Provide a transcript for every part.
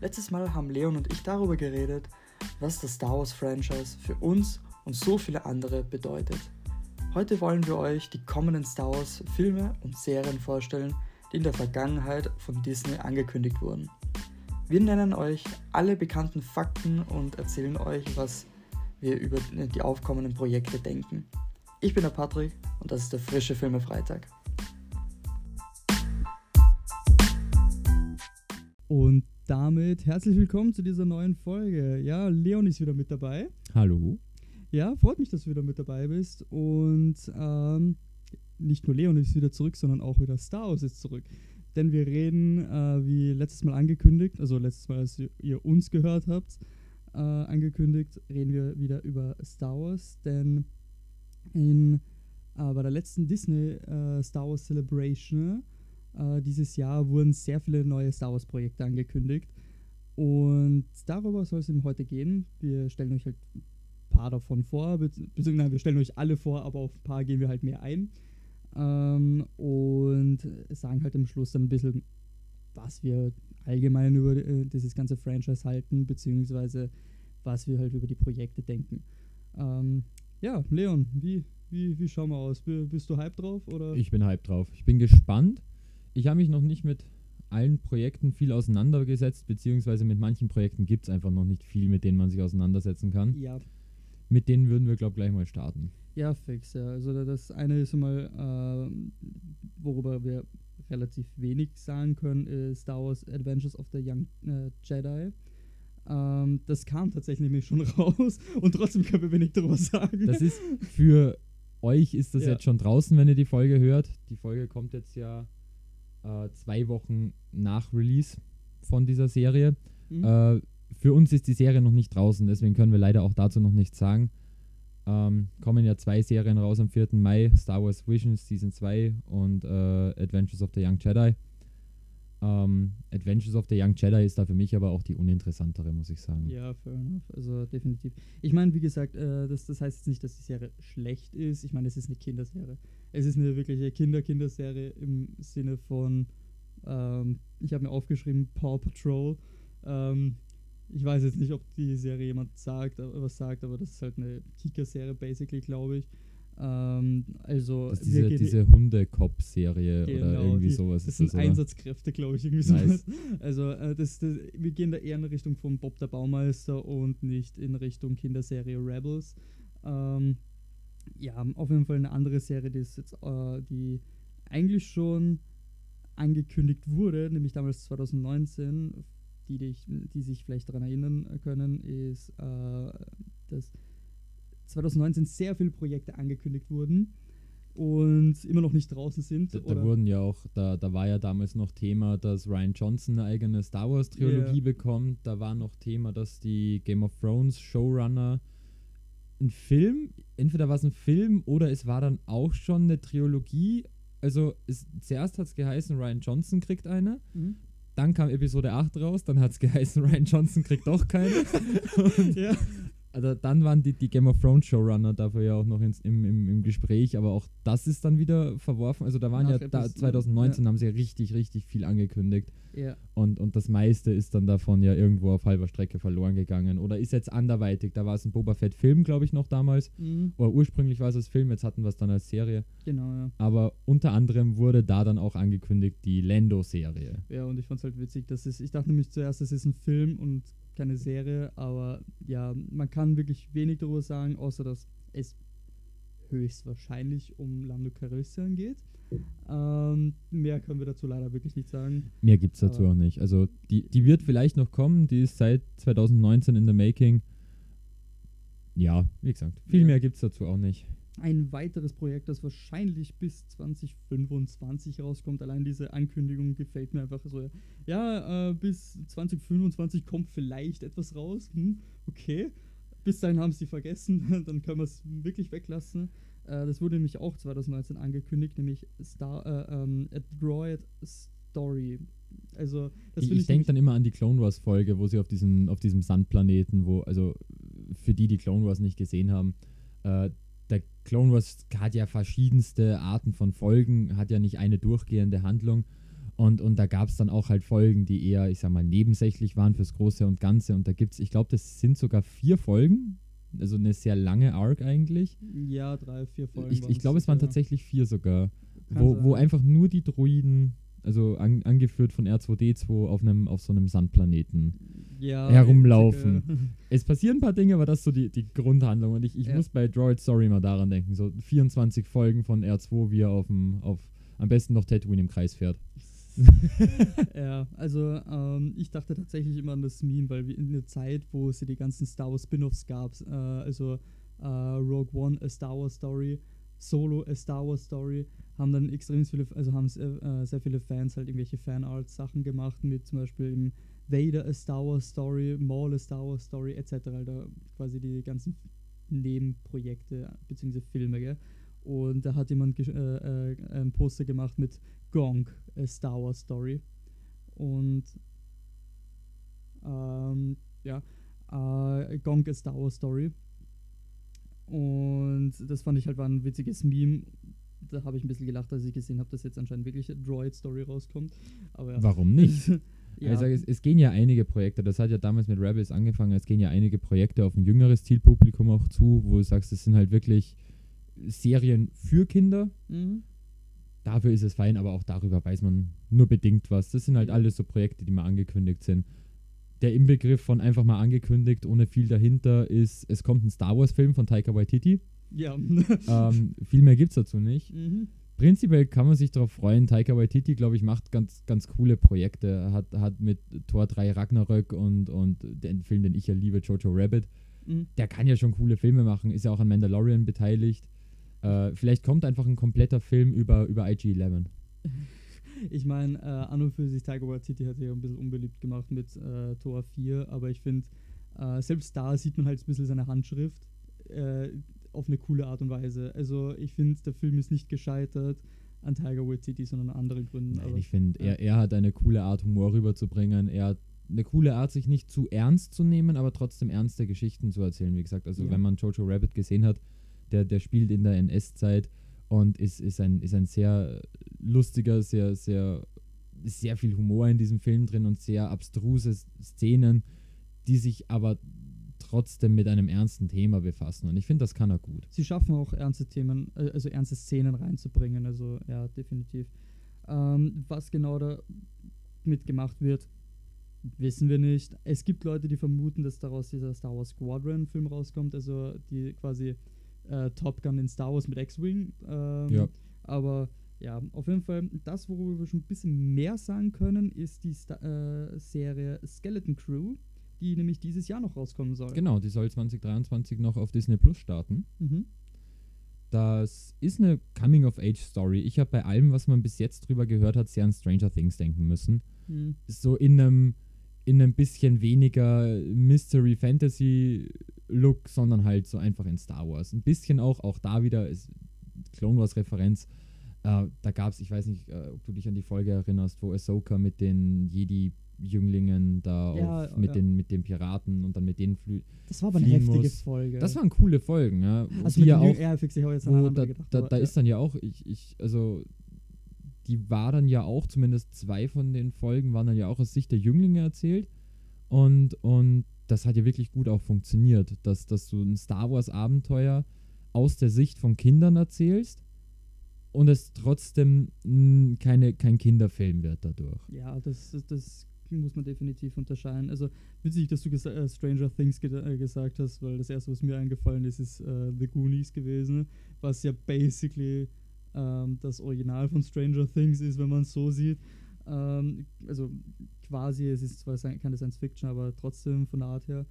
Letztes Mal haben Leon und ich darüber geredet, was das Star Wars Franchise für uns und so viele andere bedeutet. Heute wollen wir euch die kommenden Star Wars Filme und Serien vorstellen, die in der Vergangenheit von Disney angekündigt wurden. Wir nennen euch alle bekannten Fakten und erzählen euch, was wir über die aufkommenden Projekte denken. Ich bin der Patrick und das ist der frische Filme Freitag. Und damit herzlich willkommen zu dieser neuen Folge. Ja, Leon ist wieder mit dabei. Hallo. Ja, freut mich, dass du wieder mit dabei bist. Und ähm, nicht nur Leon ist wieder zurück, sondern auch wieder Star Wars ist zurück. Denn wir reden, äh, wie letztes Mal angekündigt, also letztes Mal, als ihr uns gehört habt, äh, angekündigt, reden wir wieder über Star Wars. Denn in, äh, bei der letzten Disney äh, Star Wars Celebration äh, dieses Jahr wurden sehr viele neue Star Wars-Projekte angekündigt. Und darüber soll es eben heute gehen. Wir stellen euch halt ein paar davon vor, beziehungsweise wir stellen euch alle vor, aber auf ein paar gehen wir halt mehr ein. Ähm, und sagen halt am Schluss dann ein bisschen, was wir allgemein über äh, dieses ganze Franchise halten, beziehungsweise was wir halt über die Projekte denken. Ähm, ja, Leon, wie, wie, wie schauen wir aus? Bist du hype drauf? Oder? Ich bin hype drauf. Ich bin gespannt ich habe mich noch nicht mit allen Projekten viel auseinandergesetzt, beziehungsweise mit manchen Projekten gibt es einfach noch nicht viel, mit denen man sich auseinandersetzen kann. Ja. Mit denen würden wir, glaube ich, gleich mal starten. Ja, fix, ja. Also das eine ist mal, äh, worüber wir relativ wenig sagen können, ist Star Wars Adventures of the Young äh, Jedi. Ähm, das kam tatsächlich nämlich schon raus und trotzdem können wir wenig darüber sagen. Das ist für euch ist das ja. jetzt schon draußen, wenn ihr die Folge hört. Die Folge kommt jetzt ja äh, zwei Wochen nach Release von dieser Serie. Mhm. Äh, für uns ist die Serie noch nicht draußen, deswegen können wir leider auch dazu noch nichts sagen. Ähm, kommen ja zwei Serien raus am 4. Mai: Star Wars Visions Season 2 und äh, Adventures of the Young Jedi. Ähm, Adventures of the Young Jedi ist da für mich aber auch die uninteressantere, muss ich sagen. Ja, fair enough. Also definitiv. Ich meine, wie gesagt, äh, das, das heißt jetzt nicht, dass die Serie schlecht ist. Ich meine, es ist eine Kinderserie. Es ist eine wirkliche Kinder-Kinderserie im Sinne von, ähm, ich habe mir aufgeschrieben, Paw Patrol. Ähm, ich weiß jetzt nicht, ob die Serie jemand sagt, was sagt, aber das ist halt eine Kika-Serie, basically, glaube ich. Ähm, also das ist diese, diese Hunde-Cop-Serie genau, oder irgendwie die, sowas. Das sind das, Einsatzkräfte, glaube ich, irgendwie nice. sowas. Also äh, das, das, wir gehen da eher in Richtung von Bob der Baumeister und nicht in Richtung Kinderserie Rebels. Ähm, ja, auf jeden Fall eine andere Serie, die ist jetzt, äh, die eigentlich schon angekündigt wurde, nämlich damals 2019, die, die, die sich vielleicht daran erinnern können, ist, äh, dass 2019 sehr viele Projekte angekündigt wurden und immer noch nicht draußen sind. Da, da wurden ja auch, da, da war ja damals noch Thema, dass Ryan Johnson eine eigene Star Wars Trilogie yeah. bekommt. Da war noch Thema, dass die Game of Thrones Showrunner ein Film, entweder war es ein Film oder es war dann auch schon eine Trilogie. Also es, zuerst hat es geheißen, Ryan Johnson kriegt eine. Mhm. Dann kam Episode 8 raus, dann hat es geheißen, Ryan Johnson kriegt doch keine. ja also dann waren die, die Game of Thrones Showrunner dafür ja auch noch ins, im, im, im Gespräch, aber auch das ist dann wieder verworfen. Also da waren Nach ja da 2019 ja. haben sie ja richtig, richtig viel angekündigt. Ja. Und, und das meiste ist dann davon ja irgendwo auf halber Strecke verloren gegangen. Oder ist jetzt anderweitig. Da war es ein Boba Fett-Film, glaube ich, noch damals. Mhm. Oder ursprünglich war es als Film, jetzt hatten wir es dann als Serie. Genau, ja. Aber unter anderem wurde da dann auch angekündigt die Lando-Serie. Ja, und ich fand es halt witzig, dass es, ich dachte nämlich zuerst, es ist ein Film und keine Serie, aber ja, man kann wirklich wenig darüber sagen, außer dass es höchstwahrscheinlich um Lando Calrissian geht. Ähm, mehr können wir dazu leider wirklich nicht sagen. Mehr gibt es dazu auch nicht. Also die, die wird vielleicht noch kommen, die ist seit 2019 in the making. Ja, wie gesagt, viel ja. mehr gibt es dazu auch nicht ein weiteres Projekt, das wahrscheinlich bis 2025 rauskommt. Allein diese Ankündigung gefällt mir einfach so. Ja, äh, bis 2025 kommt vielleicht etwas raus. Hm, okay. Bis dahin haben sie vergessen, dann können wir es wirklich weglassen. Äh, das wurde nämlich auch 2019 angekündigt, nämlich Star, äh, ähm, Droid Story. Also, ich, ich denke dann immer an die Clone Wars Folge, wo sie auf diesem, auf diesem Sandplaneten, wo, also für die, die Clone Wars nicht gesehen haben, äh, Clone Wars hat ja verschiedenste Arten von Folgen, hat ja nicht eine durchgehende Handlung. Und, und da gab es dann auch halt Folgen, die eher, ich sag mal, nebensächlich waren fürs Große und Ganze. Und da gibt es, ich glaube, das sind sogar vier Folgen. Also eine sehr lange Arc eigentlich. Ja, drei, vier Folgen. Ich, ich glaube, es waren tatsächlich vier sogar. Kann Wo, sein. wo einfach nur die Druiden, also an, angeführt von R2D2 auf, einem, auf so einem Sandplaneten. ja, herumlaufen. einzige- Es passieren ein paar Dinge, aber das ist so die, die Grundhandlung. Und ich, ich Ja. muss bei Droid Story mal daran denken. So 24 Folgen von R2, wie er auf dem, auf am besten noch Tatooine im Kreis fährt. ja, also ähm, ich dachte tatsächlich immer an das Meme, weil wir in der Zeit, wo es ja die ganzen Star Wars Spin-offs gab, äh, also äh, Rogue One, A Star Wars Story, Solo, A Star Wars Story, haben dann extrem viele, also haben sehr, äh, sehr viele Fans halt irgendwelche Fanart-Sachen gemacht, mit zum Beispiel im Vader, A Star Wars Story, Maul, A Star Wars Story, etc. Also quasi die ganzen Nebenprojekte bzw. Filme, gell? Und da hat jemand äh, äh, ein Poster gemacht mit Gong, A Star Wars Story. Und ähm, ja, äh, Gong, A Star Wars Story. Und das fand ich halt war ein witziges Meme. Da habe ich ein bisschen gelacht, als ich gesehen habe, dass jetzt anscheinend wirklich eine Droid-Story rauskommt. Aber ja. Warum nicht? ja. Ich sage, es, es gehen ja einige Projekte, das hat ja damals mit Rebels angefangen, es gehen ja einige Projekte auf ein jüngeres Zielpublikum auch zu, wo du sagst, das sind halt wirklich Serien für Kinder. mhm. Dafür ist es fein, aber auch darüber weiß man nur bedingt was. Das sind halt alles so Projekte, die mal angekündigt sind. Der Inbegriff von einfach mal angekündigt, ohne viel dahinter, ist, es kommt ein Star Wars-Film von Taika Waititi. Ja. ähm, viel mehr gibt es dazu nicht. mhm. Prinzipiell kann man sich darauf freuen. Taika Waititi, glaube ich, macht ganz, ganz coole Projekte. Hat, hat mit Tor 3 Ragnarök und, und den Film, den ich ja liebe, Jojo Rabbit, Mhm. der kann ja schon coole Filme machen, ist ja auch an Mandalorian beteiligt. Äh, vielleicht kommt einfach ein kompletter Film über, über IG-11. Ich meine, äh, an und für sich Tiger Waititi hat sich ja ein bisschen unbeliebt gemacht mit äh, Tor 4, aber ich finde, äh, selbst da sieht man halt ein bisschen seine Handschrift äh, auf eine coole Art und Weise. Also ich finde, der Film ist nicht gescheitert an Tiger Waititi, sondern an anderen Gründen. Nein, ich finde, ja. er, er hat eine coole Art, Humor rüberzubringen. Er hat eine coole Art, sich nicht zu ernst zu nehmen, aber trotzdem ernste Geschichten zu erzählen. Wie gesagt, also Ja. wenn man Jojo Rabbit gesehen hat, der, der spielt in der NS-Zeit und ist, ist, ein, ist ein sehr lustiger, sehr, sehr, sehr viel Humor in diesem Film drin und sehr abstruse Szenen, die sich aber trotzdem mit einem ernsten Thema befassen. Und ich finde, das kann er gut. sie schaffen auch ernste Themen, äh, also ernste Szenen reinzubringen. Also ja, definitiv. Ähm, was genau da mitgemacht wird, wissen wir nicht. Es gibt Leute, die vermuten, dass daraus dieser Star Wars Squadron-Film rauskommt, also die quasi äh, Top Gun in Star Wars mit X-Wing. Ähm, Ja. Aber ja, auf jeden Fall, das, worüber wir schon ein bisschen mehr sagen können, ist die Sta äh, Serie Skeleton Crew, die nämlich dieses Jahr noch rauskommen soll. Genau, die soll 2023 noch auf Disney Plus starten. Mhm. Das ist eine Coming-of-Age-Story. Ich habe bei allem, was man bis jetzt drüber gehört hat, sehr an Stranger Things denken müssen. Mhm. So in einem, in einem bisschen weniger Mystery-Fantasy-Look, sondern halt so einfach in Star Wars. Ein bisschen auch, auch da wieder ist Clone Wars-Referenz. Äh, da gab es, ich weiß nicht, äh, ob du dich an die Folge erinnerst, wo Ahsoka mit den Jedi-Jünglingen da Ja, auf, mit, ja. den, mit den Piraten und dann mit denen flü Das war aber eine heftige muss. Folge. Das waren coole Folgen, ja. also die ja auch ja, fix, ich jetzt an da, gedacht. da, aber da ja. ist dann ja auch, ich, ich, also die war dann ja auch, zumindest zwei von den Folgen waren dann ja auch aus Sicht der Jünglinge erzählt. Und, und das hat ja wirklich gut auch funktioniert, dass, dass du ein Star Wars Abenteuer aus der Sicht von Kindern erzählst und es trotzdem mh, keine, kein Kinderfilm wird dadurch. Ja, das, das, das muss man definitiv unterscheiden. Also witzig, dass du äh, Stranger Things ge äh, gesagt hast, weil das erste, was mir eingefallen ist, ist äh, The Goonies gewesen, was ja basically ähm, das Original von Stranger Things ist, wenn man es so sieht. Ähm, also quasi, es ist zwar keine Science Fiction, aber trotzdem von der Art her.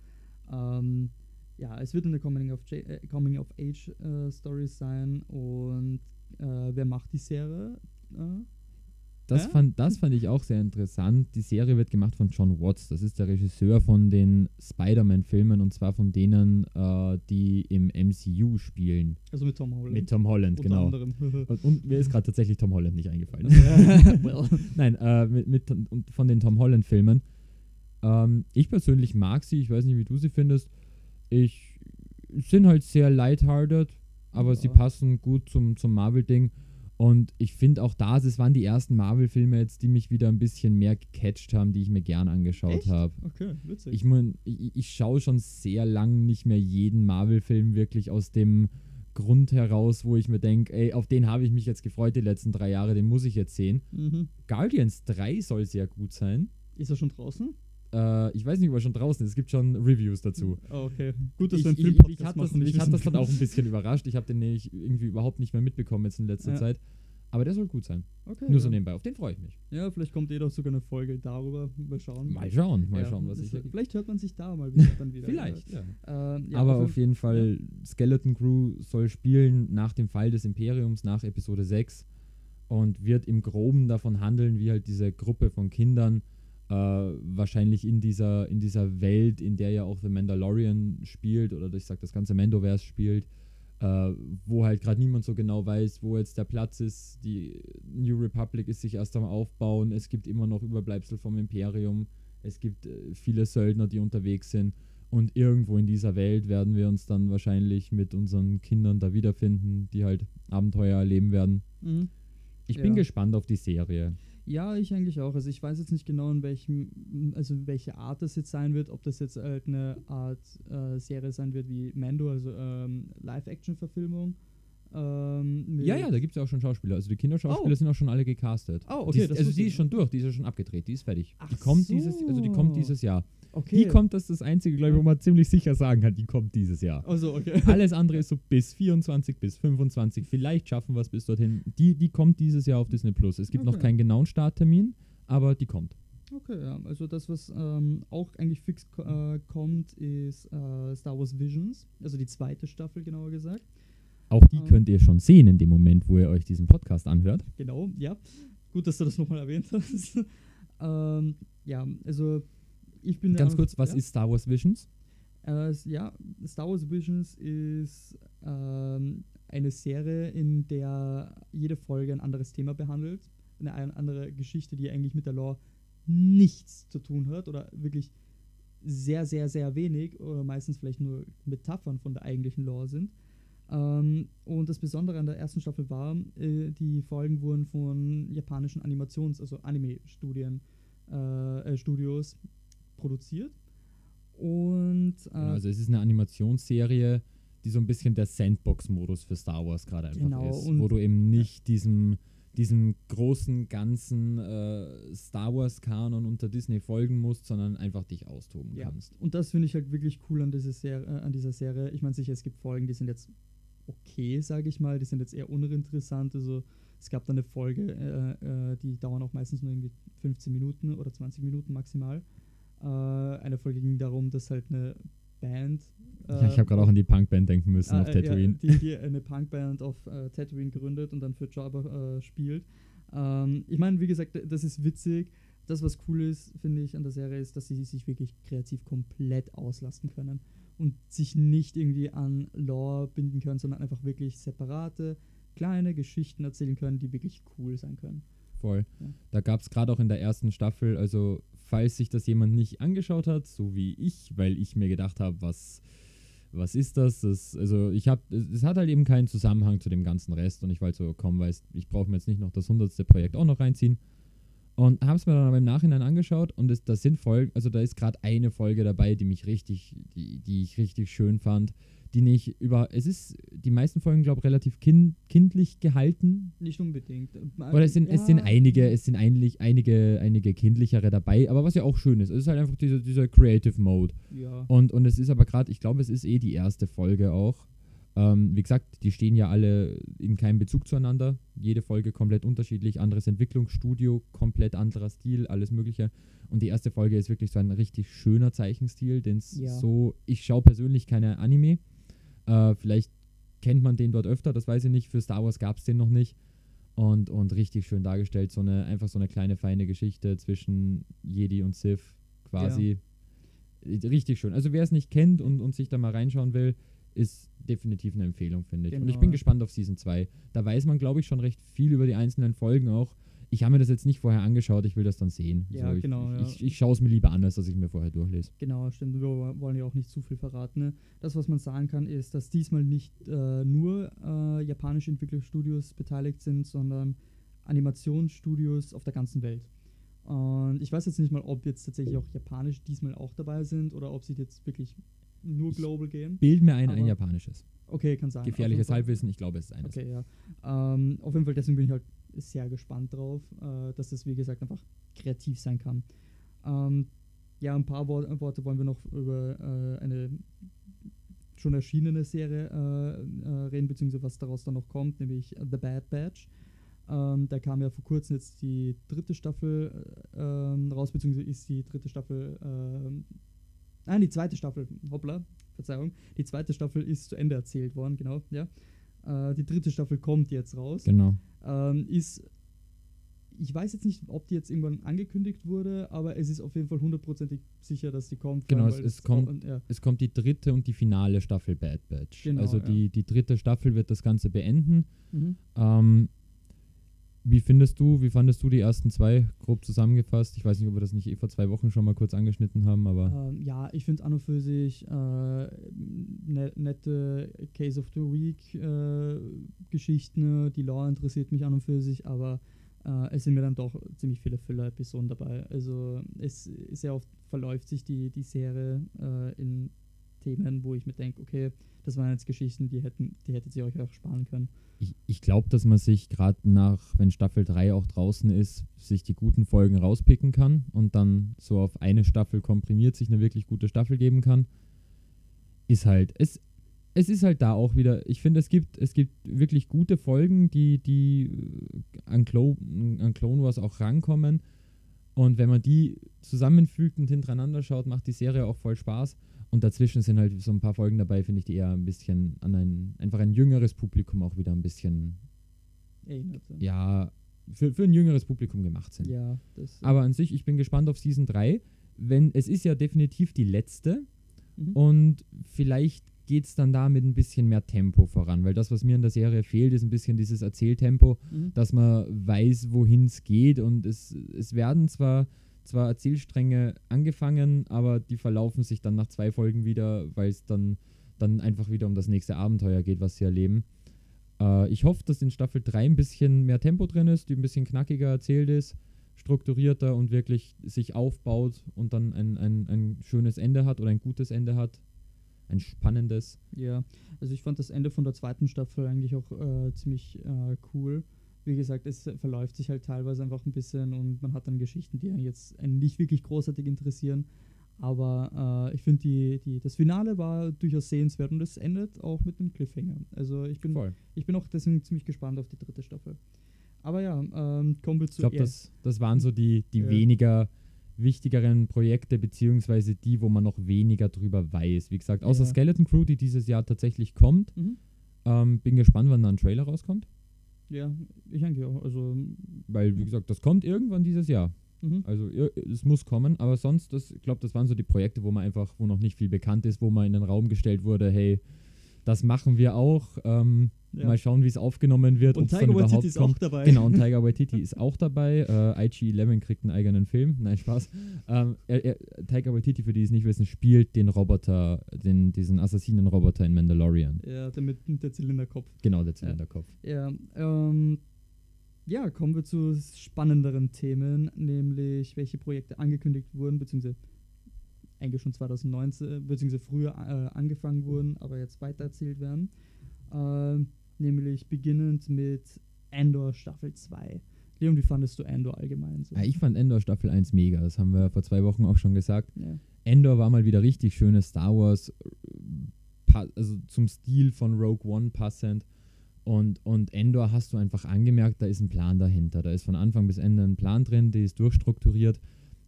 Ähm, ja, es wird eine Coming of, äh, Coming of Age äh, Story sein und äh, wer macht die Serie? Das, Ja? fand, das fand ich auch sehr interessant. Die Serie wird gemacht von John Watts. Das ist der Regisseur von den Spider-Man-Filmen und zwar von denen, äh, die im MCU spielen. also mit Tom Holland. Mit Tom Holland, unter genau. anderem. Und, und mir ist gerade tatsächlich Tom Holland nicht eingefallen. well. Nein, äh, mit, mit und von den Tom Holland-Filmen. Ähm, ich persönlich mag sie. Ich weiß nicht, wie du sie findest. Ich sind halt sehr lighthearted, aber sie Ja. passen gut zum, zum Marvel-Ding. Und ich finde auch da, es waren die ersten Marvel-Filme jetzt, die mich wieder ein bisschen mehr gecatcht haben, die ich mir gern angeschaut habe. Okay, witzig. Ich, mein, ich, ich schaue schon sehr lang nicht mehr jeden Marvel-Film wirklich aus dem Grund heraus, wo ich mir denke, ey, auf den habe ich mich jetzt gefreut die letzten drei Jahre, den muss ich jetzt sehen. mhm. Guardians 3 soll sehr gut sein. Ist er schon draußen? Äh, ich weiß nicht, ob er schon draußen ist. Es gibt schon Reviews dazu. Oh, okay. Gut, dass Ich, wir einen ich, Filmpodcast ich hatte das, machen. ich hatte das dann auch ein bisschen überrascht. Ich habe den nämlich irgendwie überhaupt nicht mehr mitbekommen jetzt in letzter Ja. Zeit. Aber der soll gut sein. Okay, Nur so ja. nebenbei. Auf den freue ich mich. Ja, vielleicht kommt eh doch sogar eine Folge darüber. Mal schauen. Mal schauen, mal Ja, schauen, was ergibt. Vielleicht hört man sich da mal wieder, dann wieder. Vielleicht, ja. Ähm, ja, Aber auf jeden Fall, Skeleton Crew soll spielen nach dem Fall des Imperiums, nach Episode 6 und wird im Groben davon handeln, wie halt diese Gruppe von Kindern äh, wahrscheinlich in dieser, in dieser Welt, in der ja auch The Mandalorian spielt, oder ich sag das ganze Mandoverse spielt, äh, wo halt gerade niemand so genau weiß, wo jetzt der Platz ist. Die New Republic ist sich erst am Aufbauen, es gibt immer noch Überbleibsel vom Imperium, es gibt äh, viele Söldner, die unterwegs sind. Und irgendwo in dieser Welt werden wir uns dann wahrscheinlich mit unseren Kindern da wiederfinden, die halt Abenteuer erleben werden. Mhm. Ich bin Ja. gespannt auf die Serie. Ja, ich eigentlich auch. Also ich weiß jetzt nicht genau, in welchem, also welche Art das jetzt sein wird, ob das jetzt halt eine Art äh, Serie sein wird wie Mando, also ähm, Live-Action-Verfilmung. Ähm, Ja, ja, da gibt es ja auch schon Schauspieler. Also die Kinderschauspieler Oh. sind auch schon alle gecastet. Oh, Die okay, ist, das also die ist schon durch, die ist ja schon abgedreht, die ist fertig. die Ach kommt dieses, also die kommt so. dieses Jahr. Okay. Die kommt, das ist das einzige, glaube ich, wo man ziemlich sicher sagen kann, die kommt dieses Jahr. Also, okay. Alles andere ist so bis 24, bis 25. Vielleicht schaffen wir es bis dorthin. Die, die kommt dieses Jahr auf Disney Plus. Es gibt noch Okay. keinen genauen Starttermin, aber die kommt. Okay, ja. Also das, was ähm, auch eigentlich fix äh, kommt, ist äh, Star Wars Visions. Also die zweite Staffel, genauer gesagt. Auch die Ähm. könnt ihr schon sehen in dem Moment, wo ihr euch diesen Podcast anhört. Genau, ja. Gut, dass du das nochmal erwähnt hast. ähm, ja, also ich bin Ganz kurz, was ja? ist Star Wars Visions? Äh, ja, Star Wars Visions ist ähm, eine Serie, in der jede Folge ein anderes Thema behandelt. Eine, eine andere Geschichte, die eigentlich mit der Lore nichts zu tun hat oder wirklich sehr, sehr, sehr wenig oder meistens vielleicht nur Metaphern von der eigentlichen Lore sind. Ähm, und das Besondere an der ersten Staffel war, äh, die Folgen wurden von japanischen Animations-, also Anime-Studien, äh, äh, Studios produziert. Und äh, Genau, also es ist eine Animationsserie, die so ein bisschen der Sandbox-Modus für Star Wars gerade einfach Genau, ist. und- Wo du eben nicht diesem, diesem großen, ganzen äh, Star Wars-Kanon unter Disney folgen musst, sondern einfach dich austoben Ja. kannst. Und das finde ich halt wirklich cool an, dieser Serie, äh, an dieser Serie. Ich meine, sicher, es gibt Folgen, die sind jetzt okay, sage ich mal. Die sind jetzt eher uninteressant. Also es gab da eine Folge, äh, äh, die dauern auch meistens nur irgendwie 15 Minuten oder 20 Minuten maximal. Äh, eine Folge ging darum, dass halt eine Band. ja, ich habe gerade auch an die Punkband denken müssen Ah, auf äh, Tatooine. Die, die eine Punkband auf äh, Tatooine gründet und dann für Jabba äh, spielt. Ähm, ich meine, wie gesagt, das ist witzig. Das, was cool ist, finde ich, an der Serie, ist, dass sie sich wirklich kreativ komplett auslasten können und sich nicht irgendwie an Lore binden können, sondern einfach wirklich separate, kleine Geschichten erzählen können, die wirklich cool sein können. Voll. Ja. Da gab es gerade auch in der ersten Staffel, also falls sich das jemand nicht angeschaut hat, so wie ich, weil ich mir gedacht habe, was, was ist das? das also ich habe, es, hat halt eben keinen Zusammenhang zu dem ganzen Rest und ich wollte so, komm, weißt, ich brauche mir jetzt nicht noch das hundertste Projekt auch noch reinziehen. Und habe es mir dann aber im Nachhinein angeschaut und es, das sind Folgen, also da ist gerade eine Folge dabei, die mich richtig, die, die ich richtig schön fand, die nicht über, es ist, die meisten Folgen, glaube ich, relativ kind, kindlich gehalten, Nicht unbedingt. oder es sind, es sind Ja, einige, es sind eigentlich einige, einige kindlichere dabei, aber was ja auch schön ist, es ist halt einfach dieser, dieser Creative Mode. Ja. Und, und es ist aber gerade, ich glaube, es ist eh die erste Folge auch. Ähm, wie gesagt, die stehen ja alle in keinem Bezug zueinander. Jede Folge komplett unterschiedlich, anderes Entwicklungsstudio, komplett anderer Stil, alles Mögliche. Und die erste Folge ist wirklich so ein richtig schöner Zeichenstil, den es Ja. so, ich schaue persönlich keine Anime. Äh, vielleicht kennt man den dort öfter, das weiß ich nicht. Für Star Wars gab es den noch nicht. Und, und richtig schön dargestellt, so eine, einfach so eine kleine feine Geschichte zwischen Jedi und Sith quasi. Richtig schön. Also wer es nicht kennt und, und sich da mal reinschauen will, ist definitiv eine Empfehlung, finde ich. Und ich Genau. bin gespannt auf Season 2. Da weiß man, glaube ich, schon recht viel über die einzelnen Folgen auch. Ich habe mir das jetzt nicht vorher angeschaut, ich will das dann sehen. Ja, so, ich, genau, Ich, ja. ich, ich schaue es mir lieber an, als dass ich mir vorher durchlese. Genau, stimmt. Wir wollen ja auch nicht zu viel verraten. Ne? Das, was man sagen kann, ist, dass diesmal nicht äh, nur äh, japanische Entwicklerstudios beteiligt sind, sondern Animationsstudios auf der ganzen Welt. Und ich weiß jetzt nicht mal, ob jetzt tatsächlich auch japanisch diesmal auch dabei sind oder ob sie jetzt wirklich nur global gehen. Bild mir ein, ein japanisches. Okay, kann sein. Gefährliches Halbwissen, ich glaube, es ist eines. Okay, ja. Ähm, auf jeden Fall, deswegen bin ich halt sehr gespannt drauf, äh, dass das, wie gesagt, einfach kreativ sein kann. Ähm, ja, ein paar Wor Worte wollen wir noch über äh, eine schon erschienene Serie äh, äh, reden, beziehungsweise was daraus dann noch kommt, nämlich The Bad Batch. Ähm, da kam ja vor kurzem jetzt die dritte Staffel äh, ähm, raus, beziehungsweise ist die dritte Staffel, ähm, nein, die zweite Staffel, hoppla, Verzeihung, die zweite Staffel ist zu Ende erzählt worden, genau, ja. Die dritte Staffel kommt jetzt raus. Genau. Ähm, ist, ich weiß jetzt nicht, ob die jetzt irgendwann angekündigt wurde, aber es ist auf jeden Fall hundertprozentig sicher, dass die kommt. Genau, es- es kommt- und, ja, Es kommt die dritte und die finale Staffel Bad Batch. Genau, also ja. die, die dritte Staffel wird das Ganze beenden. mhm. Ähm, wie findest du, wie fandest du die ersten zwei, grob zusammengefasst? Ich weiß nicht, ob wir das nicht eh vor zwei Wochen schon mal kurz angeschnitten haben, aber Ähm, ja, ich finde an und für sich äh, ne, nette Case of the Week äh, Geschichten. Die Lore interessiert mich an und für sich, aber äh, es sind mir dann doch ziemlich viele Filler-Episoden dabei. Also es sehr oft verläuft sich die, die Serie äh, in Themen, wo ich mir denke, okay, das waren jetzt Geschichten, die hätten, die hättet ihr euch auch sparen können. ich, ich glaube, dass man sich gerade nach, wenn Staffel 3 auch draußen ist, sich die guten Folgen rauspicken kann und dann so auf eine Staffel komprimiert sich eine wirklich gute Staffel geben kann. Ist halt, es, es ist halt da auch wieder, ich finde, es gibt, es gibt wirklich gute Folgen, die, die äh, an, Clo an Clone Wars auch rankommen. Und wenn man die zusammenfügt und hintereinander schaut, macht die Serie auch voll Spaß. Und dazwischen sind halt so ein paar Folgen dabei, finde ich, die eher ein bisschen an ein, einfach ein jüngeres Publikum auch wieder ein bisschen, Erinnert. ja, für, für ein jüngeres Publikum gemacht sind. ja das, Aber an sich, ich bin gespannt auf Season 3. Wenn, es ist ja definitiv die letzte mhm. und vielleicht geht es dann da mit ein bisschen mehr Tempo voran, weil das, was mir in der Serie fehlt, ist ein bisschen dieses Erzähltempo, Mhm. dass man weiß, wohin es geht und es, es werden zwar, zwar Erzählstränge angefangen, aber die verlaufen sich dann nach zwei Folgen wieder, weil es dann, dann einfach wieder um das nächste Abenteuer geht, was sie erleben. Äh, ich hoffe, dass in Staffel 3 ein bisschen mehr Tempo drin ist, die ein bisschen knackiger erzählt ist, strukturierter und wirklich sich aufbaut und dann ein, ein, ein schönes Ende hat oder ein gutes Ende hat. Ein spannendes. Ja, also ich fand das Ende von der zweiten Staffel eigentlich auch äh, ziemlich äh, cool. Wie gesagt, es verläuft sich halt teilweise einfach ein bisschen und man hat dann Geschichten, die einen jetzt einen nicht wirklich großartig interessieren. Aber äh, ich finde, die, die, das Finale war durchaus sehenswert und es endet auch mit einem Cliffhanger. Also ich bin, Voll. ich bin auch deswegen ziemlich gespannt auf die dritte Staffel. Aber ja, ähm, kommen wir Ich zu glaube, er- das, das waren so die, die Ja. weniger wichtigeren Projekte, beziehungsweise die, wo man noch weniger drüber weiß. Wie gesagt, außer Ja. Skeleton Crew, die dieses Jahr tatsächlich kommt. Mhm. Ähm, bin gespannt, wann da ein Trailer rauskommt. Ja, ich denke auch. Also, Weil, wie gesagt, das kommt irgendwann dieses Jahr. mhm. Also es muss kommen, aber sonst, das, ich glaube, das waren so die Projekte, wo man einfach, wo noch nicht viel bekannt ist, wo man in den Raum gestellt wurde, hey, das machen wir auch. Ähm, Ja. Mal schauen, wie es aufgenommen wird. und Tiger überhaupt Waititi ist kommt. auch dabei. Genau, und Tiger Waititi ist auch dabei. Äh, IG-11 kriegt einen eigenen Film. Nein, Spaß. Ähm, er, er, Tiger Waititi, für die es nicht wissen, spielt den Roboter, den, diesen Assassinen-Roboter in Mandalorian. Ja, der mit der Zylinderkopf. Genau, der Zylinderkopf. Ja, ähm, ja, kommen wir zu spannenderen Themen, nämlich welche Projekte angekündigt wurden, beziehungsweise eigentlich schon 2019, beziehungsweise früher äh, angefangen wurden, aber jetzt weitererzählt werden. Ähm, nämlich beginnend mit Endor Staffel 2. Leon, wie fandest du Endor allgemein so? Ja, ich fand Endor Staffel 1 mega. Das haben wir vor zwei Wochen auch schon gesagt. Ja. Endor war mal wieder richtig schönes Star Wars, äh, also zum Stil von Rogue One passend. Und, und Endor hast du einfach angemerkt, da ist ein Plan dahinter. Da ist von Anfang bis Ende ein Plan drin, die ist durchstrukturiert.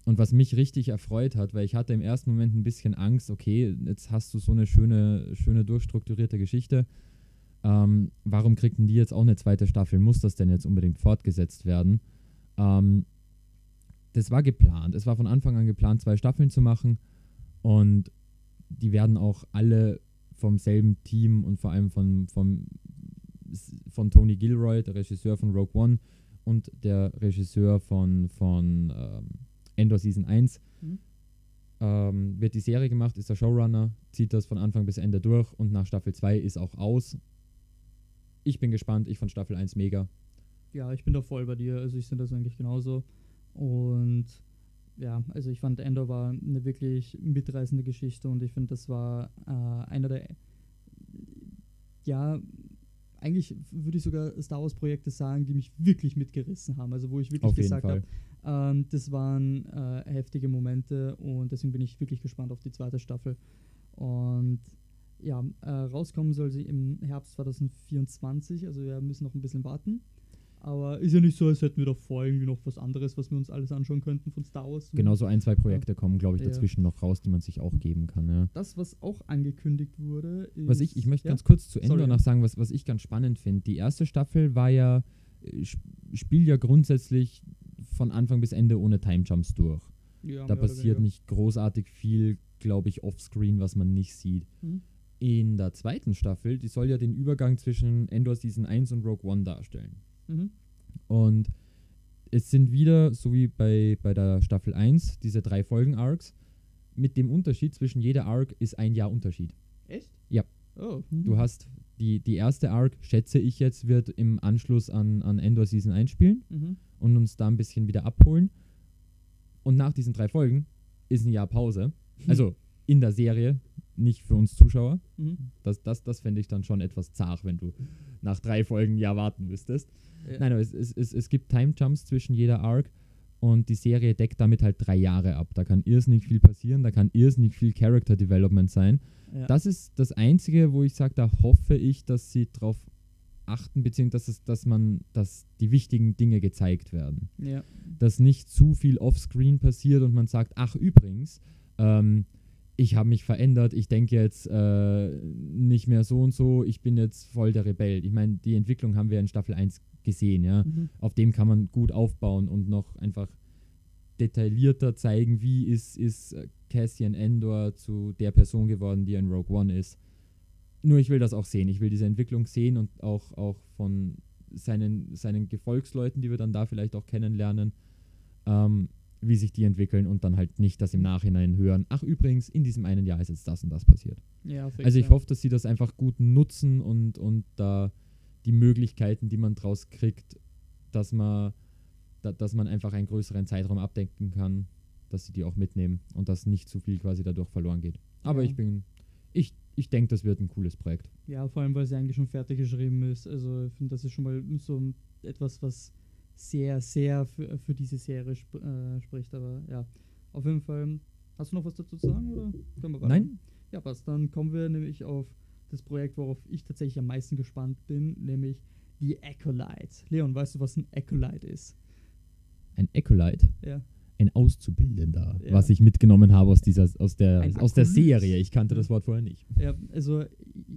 Und was mich richtig erfreut hat, weil ich hatte im ersten Moment ein bisschen Angst, okay, jetzt hast du so eine schöne, schöne durchstrukturierte Geschichte. Ähm, warum kriegten die jetzt auch eine zweite Staffel? Muss das denn jetzt unbedingt fortgesetzt werden? Ähm, das war geplant. Es war von Anfang an geplant, zwei Staffeln zu machen. Und die werden auch alle vom selben Team und vor allem von, vom, von Tony Gilroy, der Regisseur von Rogue One, und der Regisseur von, von ähm, Endor Season 1. Mhm. Ähm, wird die Serie gemacht, ist der Showrunner, zieht das von Anfang bis Ende durch und nach Staffel 2 ist auch aus. Ich bin gespannt, ich fand Staffel 1 mega. Ja, ich bin da voll bei dir. Also ich sehe das eigentlich genauso. Und ja, also ich fand Endor war eine wirklich mitreißende Geschichte und ich finde, das war äh, einer der ja, eigentlich würde ich sogar Star Wars Projekte sagen, die mich wirklich mitgerissen haben. Also wo ich wirklich Auf gesagt habe, ähm, das waren äh, heftige Momente und deswegen bin ich wirklich gespannt auf die zweite Staffel. Und ja, äh, rauskommen soll sie im Herbst 2024, also wir müssen noch ein bisschen warten. Aber ist ja nicht so, als hätten wir davor irgendwie noch was anderes, was wir uns alles anschauen könnten von Star Wars. Genau so ein, zwei Projekte kommen, glaube ich, Ja. dazwischen noch raus, die man sich auch geben kann. Ja. Das, was auch angekündigt wurde, ist. Was ich, ich möchte ja? ganz kurz zu Ende Sorry. noch sagen, was, was ich ganz spannend finde. Die erste Staffel war ja, äh, sp- spielt ja grundsätzlich von Anfang bis Ende ohne Timejumps durch. Ja, da passiert nicht großartig viel, glaube ich, offscreen, was man nicht sieht. Mhm. In der zweiten Staffel, die soll ja den Übergang zwischen Endor Season 1 und Rogue One darstellen. Mhm. Und es sind wieder, so wie bei, bei der Staffel 1, diese drei Folgen-Arcs. Mit dem Unterschied zwischen jeder Arc ist ein Jahr Unterschied. Echt? Ja. Oh. Du hast die, die erste Arc, schätze ich jetzt, wird im Anschluss an, an Endor Season 1 spielen Mhm. und uns da ein bisschen wieder abholen. Und nach diesen drei Folgen ist ein Jahr Pause. Also in der Serie, nicht für uns Zuschauer. Mhm. Das, das, das fände ich dann schon etwas zart, wenn du nach drei Folgen Jahr warten müsstest. Ja. Nein, aber es, es, es, es gibt Time-Jumps zwischen jeder Arc und die Serie deckt damit halt drei Jahre ab. Da kann irrsinnig viel passieren, da kann irrsinnig viel Character Development sein. Ja. Das ist das Einzige, wo ich sage, da hoffe ich, dass sie drauf achten, beziehungsweise dass, es, dass man, dass die wichtigen Dinge gezeigt werden. ja. Dass nicht zu viel offscreen passiert und man sagt, ach übrigens, ähm, ich habe mich verändert, ich denke jetzt äh, nicht mehr so und so, ich bin jetzt voll der Rebell. Ich meine, die Entwicklung haben wir in Staffel 1 gesehen, ja. Mhm. Auf dem kann man gut aufbauen und noch einfach detaillierter zeigen, wie ist, ist äh, Cassian Endor zu der Person geworden, die in Rogue One ist. Nur ich will das auch sehen. Ich will diese Entwicklung sehen und auch, auch von seinen, seinen Gefolgsleuten, die wir dann da vielleicht auch kennenlernen, ähm, wie sich die entwickeln und dann halt nicht das im Nachhinein hören. Ach übrigens, in diesem einen Jahr ist jetzt das und das passiert. Ja, fix, Also ich ja. hoffe, dass sie das einfach gut nutzen und, und da die Möglichkeiten, die man draus kriegt, dass man, da, dass man einfach einen größeren Zeitraum abdenken kann, dass sie die auch mitnehmen und dass nicht zu viel quasi dadurch verloren geht. Aber Ja. ich bin, ich, ich denke, das wird ein cooles Projekt. Ja, vor allem, weil sie eigentlich schon fertig geschrieben ist. Also ich finde, das ist schon mal so etwas, was sehr, sehr für, für diese Serie sp äh, spricht. Aber ja, auf jeden Fall. Hast du noch was dazu zu sagen? Oder können wir weiter? Nein? Ja, passt. Dann kommen wir nämlich auf das Projekt, worauf ich tatsächlich am meisten gespannt bin, nämlich die Acolyte. Leon, weißt du, was ein Acolyte ist? Ein Acolyte, Ja. Ein Auszubildender, Ja. was ich mitgenommen habe aus, dieser, aus, der, Ein aus der Akolyt. Serie. Ich kannte das Wort vorher nicht. Ja, also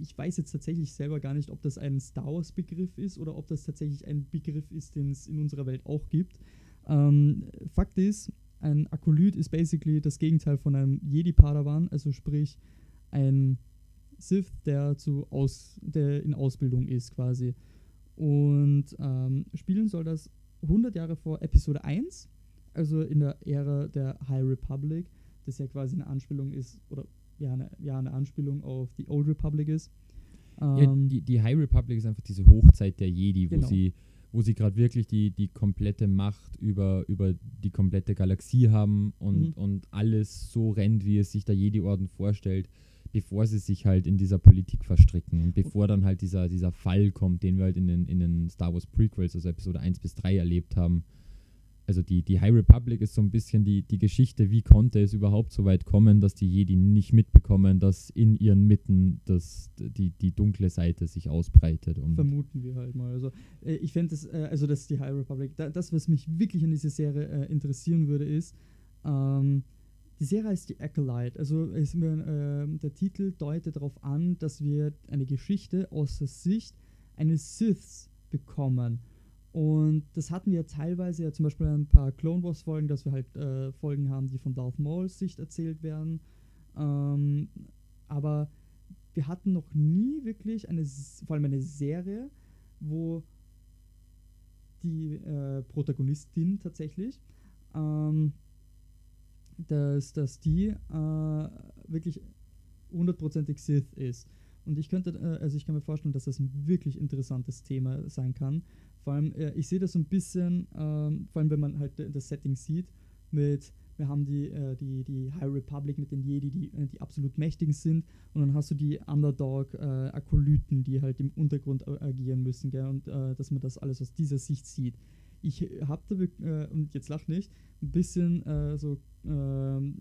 ich weiß jetzt tatsächlich selber gar nicht, ob das ein Star Wars Begriff ist oder ob das tatsächlich ein Begriff ist, den es in unserer Welt auch gibt. Ähm, Fakt ist, ein Akolyt ist basically das Gegenteil von einem Jedi-Padawan, also sprich ein Sith, der, zu aus, der in Ausbildung ist quasi. Und ähm, spielen soll das 100 Jahre vor Episode 1, also in der Ära der High Republic, das ja quasi eine Anspielung ist, oder ja, eine, ja, eine Anspielung auf die Old Republic ist. Ja, Ähm, die, die High Republic ist einfach diese Hochzeit der Jedi, wo Genau. sie, wo sie gerade wirklich die, die komplette Macht über, über die komplette Galaxie haben und, Mhm. und alles so rennt, wie es sich der Jedi-Orden vorstellt, bevor sie sich halt in dieser Politik verstricken und bevor dann halt dieser, dieser Fall kommt, den wir halt in den, in den Star Wars Prequels, also Episode 1 bis 3 erlebt haben. Also die, die High Republic ist so ein bisschen die, die Geschichte, wie konnte es überhaupt so weit kommen, dass die Jedi nicht mitbekommen, dass in ihren Mitten das, die, die dunkle Seite sich ausbreitet. Vermuten wir halt mal. Also, äh, ich fände das, äh, also das ist die High Republic. Da, das, was mich wirklich an dieser Serie äh, interessieren würde, ist, ähm, die Serie heißt die Acolyte. Also ist ähm, der Titel deutet darauf an, dass wir eine Geschichte aus der Sicht eines Siths bekommen. Und das hatten wir teilweise ja zum Beispiel ein paar Clone Wars Folgen, dass wir halt äh, Folgen haben, die von Darth Mauls Sicht erzählt werden. Ähm, aber wir hatten noch nie wirklich eine, vor allem eine Serie, wo die äh, Protagonistin tatsächlich, ähm, dass, dass die äh, wirklich hundertprozentig Sith ist. Und ich könnte, äh, also ich kann mir vorstellen, dass das ein wirklich interessantes Thema sein kann. Vor allem, äh, ich sehe das so ein bisschen, ähm, vor allem wenn man halt das Setting sieht, mit, wir haben die, äh, die, die High Republic mit den Jedi, die, äh, die absolut mächtig sind, und dann hast du die Underdog-Akolyten, die halt im Untergrund agieren müssen, gell? und äh, dass man das alles aus dieser Sicht sieht. Ich habe da, und jetzt lach nicht, ein bisschen so ähm,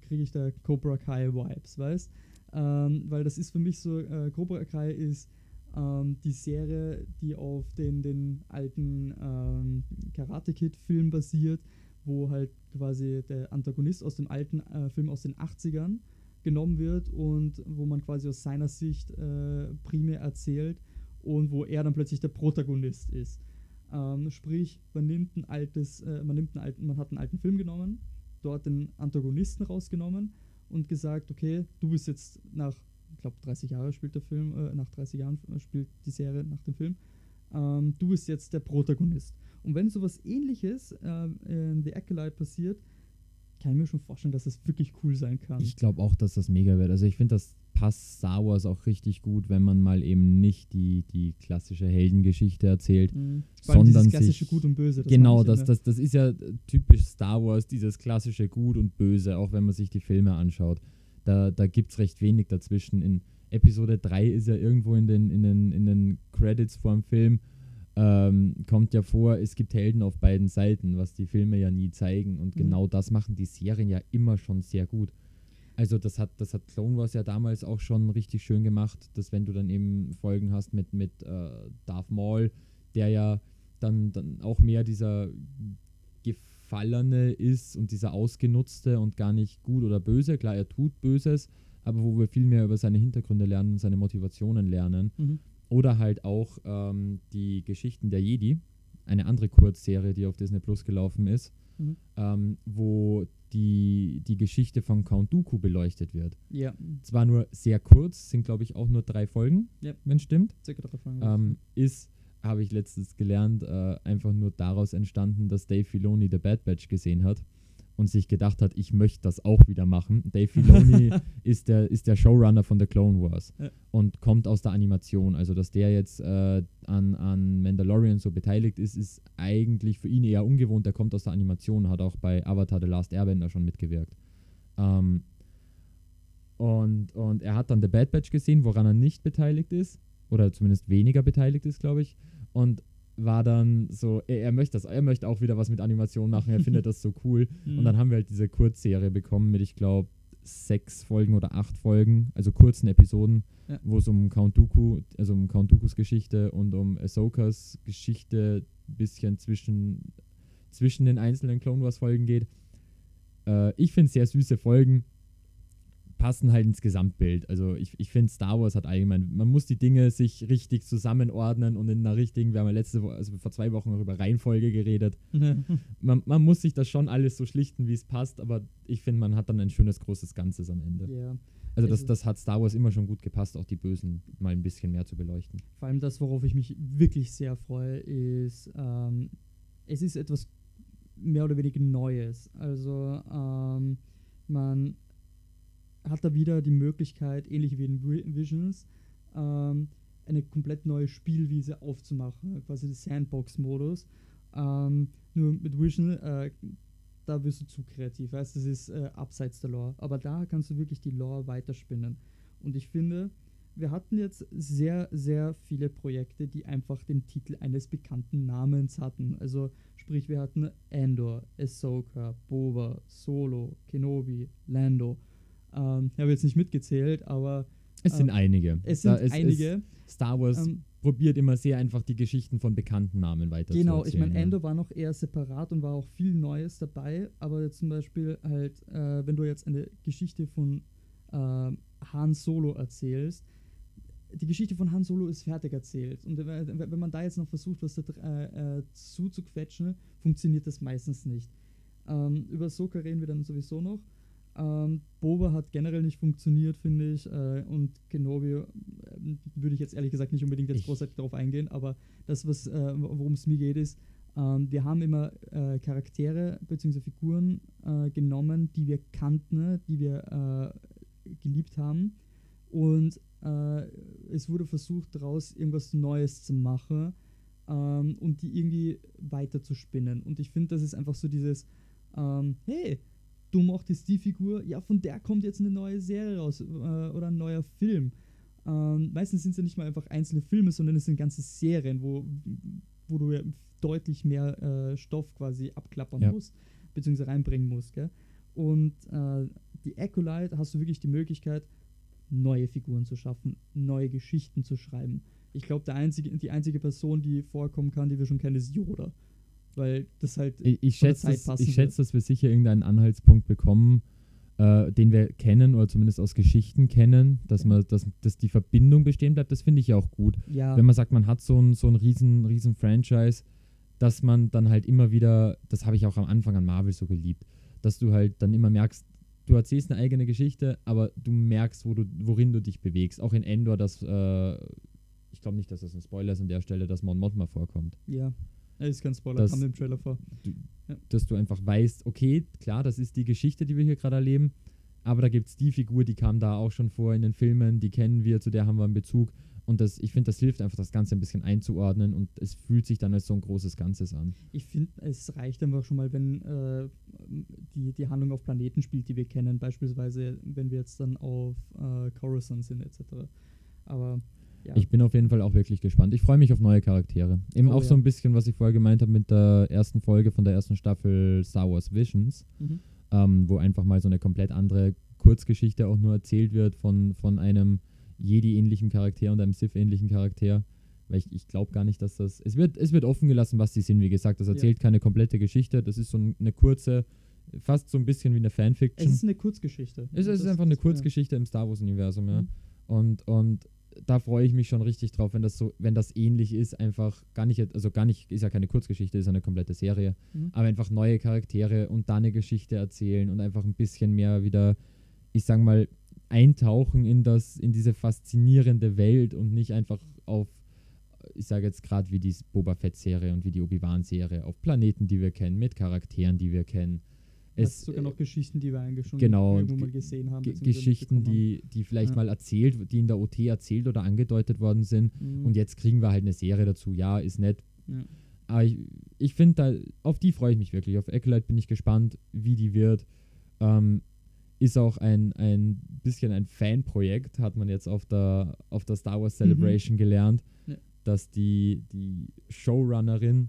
kriege ich da Cobra Kai Vibes, weißt ähm, weil das ist für mich so, äh, Cobra Kai ist ähm, die Serie, die auf den, den alten ähm, Karate Kid-Film basiert, wo halt quasi der Antagonist aus dem alten äh, Film aus den 80ern genommen wird und wo man quasi aus seiner Sicht äh, primär erzählt und wo er dann plötzlich der Protagonist ist. Ähm, sprich, man nimmt ein altes, äh, man nimmt einen alten, man hat einen alten Film genommen, dort den Antagonisten rausgenommen und gesagt, okay, du bist jetzt nach, ich glaube 30 Jahre spielt der Film, äh, nach 30 Jahren äh, spielt die Serie nach dem Film, ähm, du bist jetzt der Protagonist. Und wenn sowas ähnliches äh, in The Acolyte passiert, kann ich mir schon vorstellen, dass das wirklich cool sein kann. Ich glaube auch, dass das mega wird. Also ich finde, das passt Star Wars auch richtig gut, wenn man mal eben nicht die, die klassische Heldengeschichte erzählt, mhm. sondern klassische Gut und Böse. Das genau, das, das, das ist ja typisch Star Wars, dieses klassische Gut und Böse, auch wenn man sich die Filme anschaut. Da, da gibt es recht wenig dazwischen. In Episode 3 ist ja irgendwo in den, in den, in den Credits vor dem Film ähm, kommt ja vor, es gibt Helden auf beiden Seiten, was die Filme ja nie zeigen. Und mhm. genau das machen die Serien ja immer schon sehr gut. Also das hat, das hat Clone Wars ja damals auch schon richtig schön gemacht, dass wenn du dann eben Folgen hast mit, mit äh, Darth Maul, der ja dann, dann auch mehr dieser Gefallene ist und dieser Ausgenutzte und gar nicht gut oder böse. Klar, er tut Böses, aber wo wir viel mehr über seine Hintergründe lernen und seine Motivationen lernen. Mhm. Oder halt auch ähm, die Geschichten der Jedi, eine andere Kurzserie, die auf Disney Plus gelaufen ist, mhm. ähm, wo die, die Geschichte von Count Dooku beleuchtet wird. Ja. Zwar nur sehr kurz, sind glaube ich auch nur drei Folgen, ja. wenn es stimmt. Circa drei Folgen. Ähm, ist, habe ich letztens gelernt, äh, einfach nur daraus entstanden, dass Dave Filoni The Bad Batch gesehen hat und sich gedacht hat, ich möchte das auch wieder machen. Dave Filoni ist, der, ist der Showrunner von The Clone Wars ja. und kommt aus der Animation. Also, dass der jetzt äh, an, an Mandalorian so beteiligt ist, ist eigentlich für ihn eher ungewohnt. Der kommt aus der Animation, hat auch bei Avatar The Last Airbender schon mitgewirkt. Ähm, und, und er hat dann The Bad Batch gesehen, woran er nicht beteiligt ist, oder zumindest weniger beteiligt ist, glaube ich. Und war dann so, er, er, möchte das, er möchte auch wieder was mit Animation machen, er findet das so cool. Und mhm. dann haben wir halt diese Kurzserie bekommen mit, ich glaube, sechs Folgen oder acht Folgen, also kurzen Episoden, ja. wo es um Count Dooku, also um Count Dookus Geschichte und um Ahsokas Geschichte ein bisschen zwischen, zwischen den einzelnen Clone Wars Folgen geht. Äh, ich finde sehr süße Folgen passen halt ins Gesamtbild. Also ich, ich finde, Star Wars hat allgemein, man muss die Dinge sich richtig zusammenordnen und in einer richtigen, wir haben ja letzte Woche, also vor zwei Wochen noch über Reihenfolge geredet. man, man muss sich das schon alles so schlichten, wie es passt, aber ich finde, man hat dann ein schönes, großes Ganzes am Ende. Yeah. Also das, das hat Star Wars immer schon gut gepasst, auch die Bösen mal ein bisschen mehr zu beleuchten. Vor allem das, worauf ich mich wirklich sehr freue, ist, ähm, es ist etwas mehr oder weniger Neues. Also ähm, man hat er wieder die Möglichkeit, ähnlich wie in Visions, ähm, eine komplett neue Spielwiese aufzumachen, quasi den Sandbox-Modus. Ähm, nur mit Vision, äh, da wirst du zu kreativ, weißt das ist äh, abseits der Lore. Aber da kannst du wirklich die Lore weiterspinnen. Und ich finde, wir hatten jetzt sehr, sehr viele Projekte, die einfach den Titel eines bekannten Namens hatten. Also sprich, wir hatten Andor, Ahsoka, Boba, Solo, Kenobi, Lando. Ähm, ich habe jetzt nicht mitgezählt, aber. Es sind ähm, einige. Es sind da, einige. Star Wars ähm, probiert immer sehr einfach die Geschichten von bekannten Namen weiter Genau, ich meine, Endo war noch eher separat und war auch viel Neues dabei, aber zum Beispiel halt, äh, wenn du jetzt eine Geschichte von äh, Han Solo erzählst, die Geschichte von Han Solo ist fertig erzählt. Und wenn man da jetzt noch versucht, was da äh, äh, zuzuquetschen, funktioniert das meistens nicht. Ähm, über Soka reden wir dann sowieso noch. Ähm, Boba hat generell nicht funktioniert, finde ich. Äh, und Kenobi äh, würde ich jetzt ehrlich gesagt nicht unbedingt jetzt Ich- großartig darauf eingehen, aber das, was äh, worum es mir geht, ist, ähm, wir haben immer äh, Charaktere bzw. Figuren äh, genommen, die wir kannten, die wir äh, geliebt haben. Und es wurde versucht, daraus irgendwas Neues zu machen ähm, und die irgendwie weiter zu spinnen. Und ich finde, das ist einfach so dieses, ähm, hey, du mochtest die Figur, ja, von der kommt jetzt eine neue Serie raus äh, oder ein neuer Film. Ähm, meistens sind es ja nicht mal einfach einzelne Filme, sondern es sind ganze Serien, wo, wo du ja deutlich mehr äh, Stoff quasi abklappern Ja. musst, beziehungsweise reinbringen musst. Gell? Und äh, die Acolyte hast du wirklich die Möglichkeit, neue Figuren zu schaffen, neue Geschichten zu schreiben. Ich glaube, einzige, die einzige Person, die vorkommen kann, die wir schon kennen, ist Yoda. Weil das halt Ich, ich schätze, dass, ich schätze, dass wir sicher irgendeinen Anhaltspunkt bekommen, äh, den wir kennen oder zumindest aus Geschichten kennen, dass, man, dass, dass die Verbindung bestehen bleibt. Das finde ich ja auch gut. ja, Wenn man sagt, man hat so ein, so ein riesen, riesen Franchise, dass man dann halt immer wieder, das habe ich auch am Anfang an Marvel so geliebt, dass du halt dann immer merkst, du erzählst eine eigene Geschichte, aber du merkst, wo du, worin du dich bewegst. Auch in Endor, dass, äh, ich glaube nicht, dass das ein Spoiler ist an der Stelle, dass Mon Mothma vorkommt. ja. Das ist kein Spoiler, Das- kam im Trailer vor. dass du einfach weißt, okay, klar, das ist die Geschichte, die wir hier gerade erleben, aber da gibt es die Figur, die kam da auch schon vor in den Filmen, die kennen wir, zu der haben wir einen Bezug. Und das, ich finde, das hilft einfach, das Ganze ein bisschen einzuordnen und es fühlt sich dann als so ein großes Ganzes an. Ich finde, es reicht einfach schon mal, wenn äh, die, die Handlung auf Planeten spielt, die wir kennen. Beispielsweise, wenn wir jetzt dann auf äh, Coruscant sind, etc. Aber ja, Ich bin auf jeden Fall auch wirklich gespannt. Ich freue mich auf neue Charaktere. Eben Oh, auch ja. so ein bisschen, was ich vorher gemeint habe mit der ersten Folge von der ersten Staffel Star Wars Visions, mhm. ähm, wo einfach mal so eine komplett andere Kurzgeschichte auch nur erzählt wird von, von einem Jedi-ähnlichen Charakter und einem Sith-ähnlichen Charakter. Weil ich, ich glaube gar nicht, dass das. Es wird, es wird offen gelassen, was die sind, wie gesagt. Das Ja. erzählt keine komplette Geschichte. Das ist so ein- eine kurze, fast so ein bisschen wie eine Fanfiction. es ist eine Kurzgeschichte. Es ist Das- einfach eine Kurzgeschichte im Star Wars-Universum, ja. Mhm. Und, und da freue ich mich schon richtig drauf, wenn das so, wenn das ähnlich ist, einfach gar nicht, also gar nicht, ist ja keine Kurzgeschichte, ist ja eine komplette Serie, Mhm. aber einfach neue Charaktere und da eine Geschichte erzählen und einfach ein bisschen mehr wieder, ich sag mal, eintauchen in das, in diese faszinierende Welt und nicht einfach auf, ich sage jetzt gerade wie die Boba Fett-Serie und wie die Obi-Wan-Serie, auf Planeten, die wir kennen, mit Charakteren, die wir kennen. Es sogar noch Geschichten, die wir eigentlich schon genau, irgendwo mal Ge- gesehen haben. Geschichten, die, die vielleicht Ja. mal erzählt, die in der OT erzählt oder angedeutet worden sind. Mhm. Und jetzt kriegen wir halt eine Serie dazu. Ja, ist nett. Ja. Aber ich, ich finde, da, auf die freue ich mich wirklich. Auf Acolyte bin ich gespannt, wie die wird. Ähm, ist auch ein, ein bisschen ein Fanprojekt, hat man jetzt auf der, auf der Star Wars Celebration gelernt, Ja. dass die, die Showrunnerin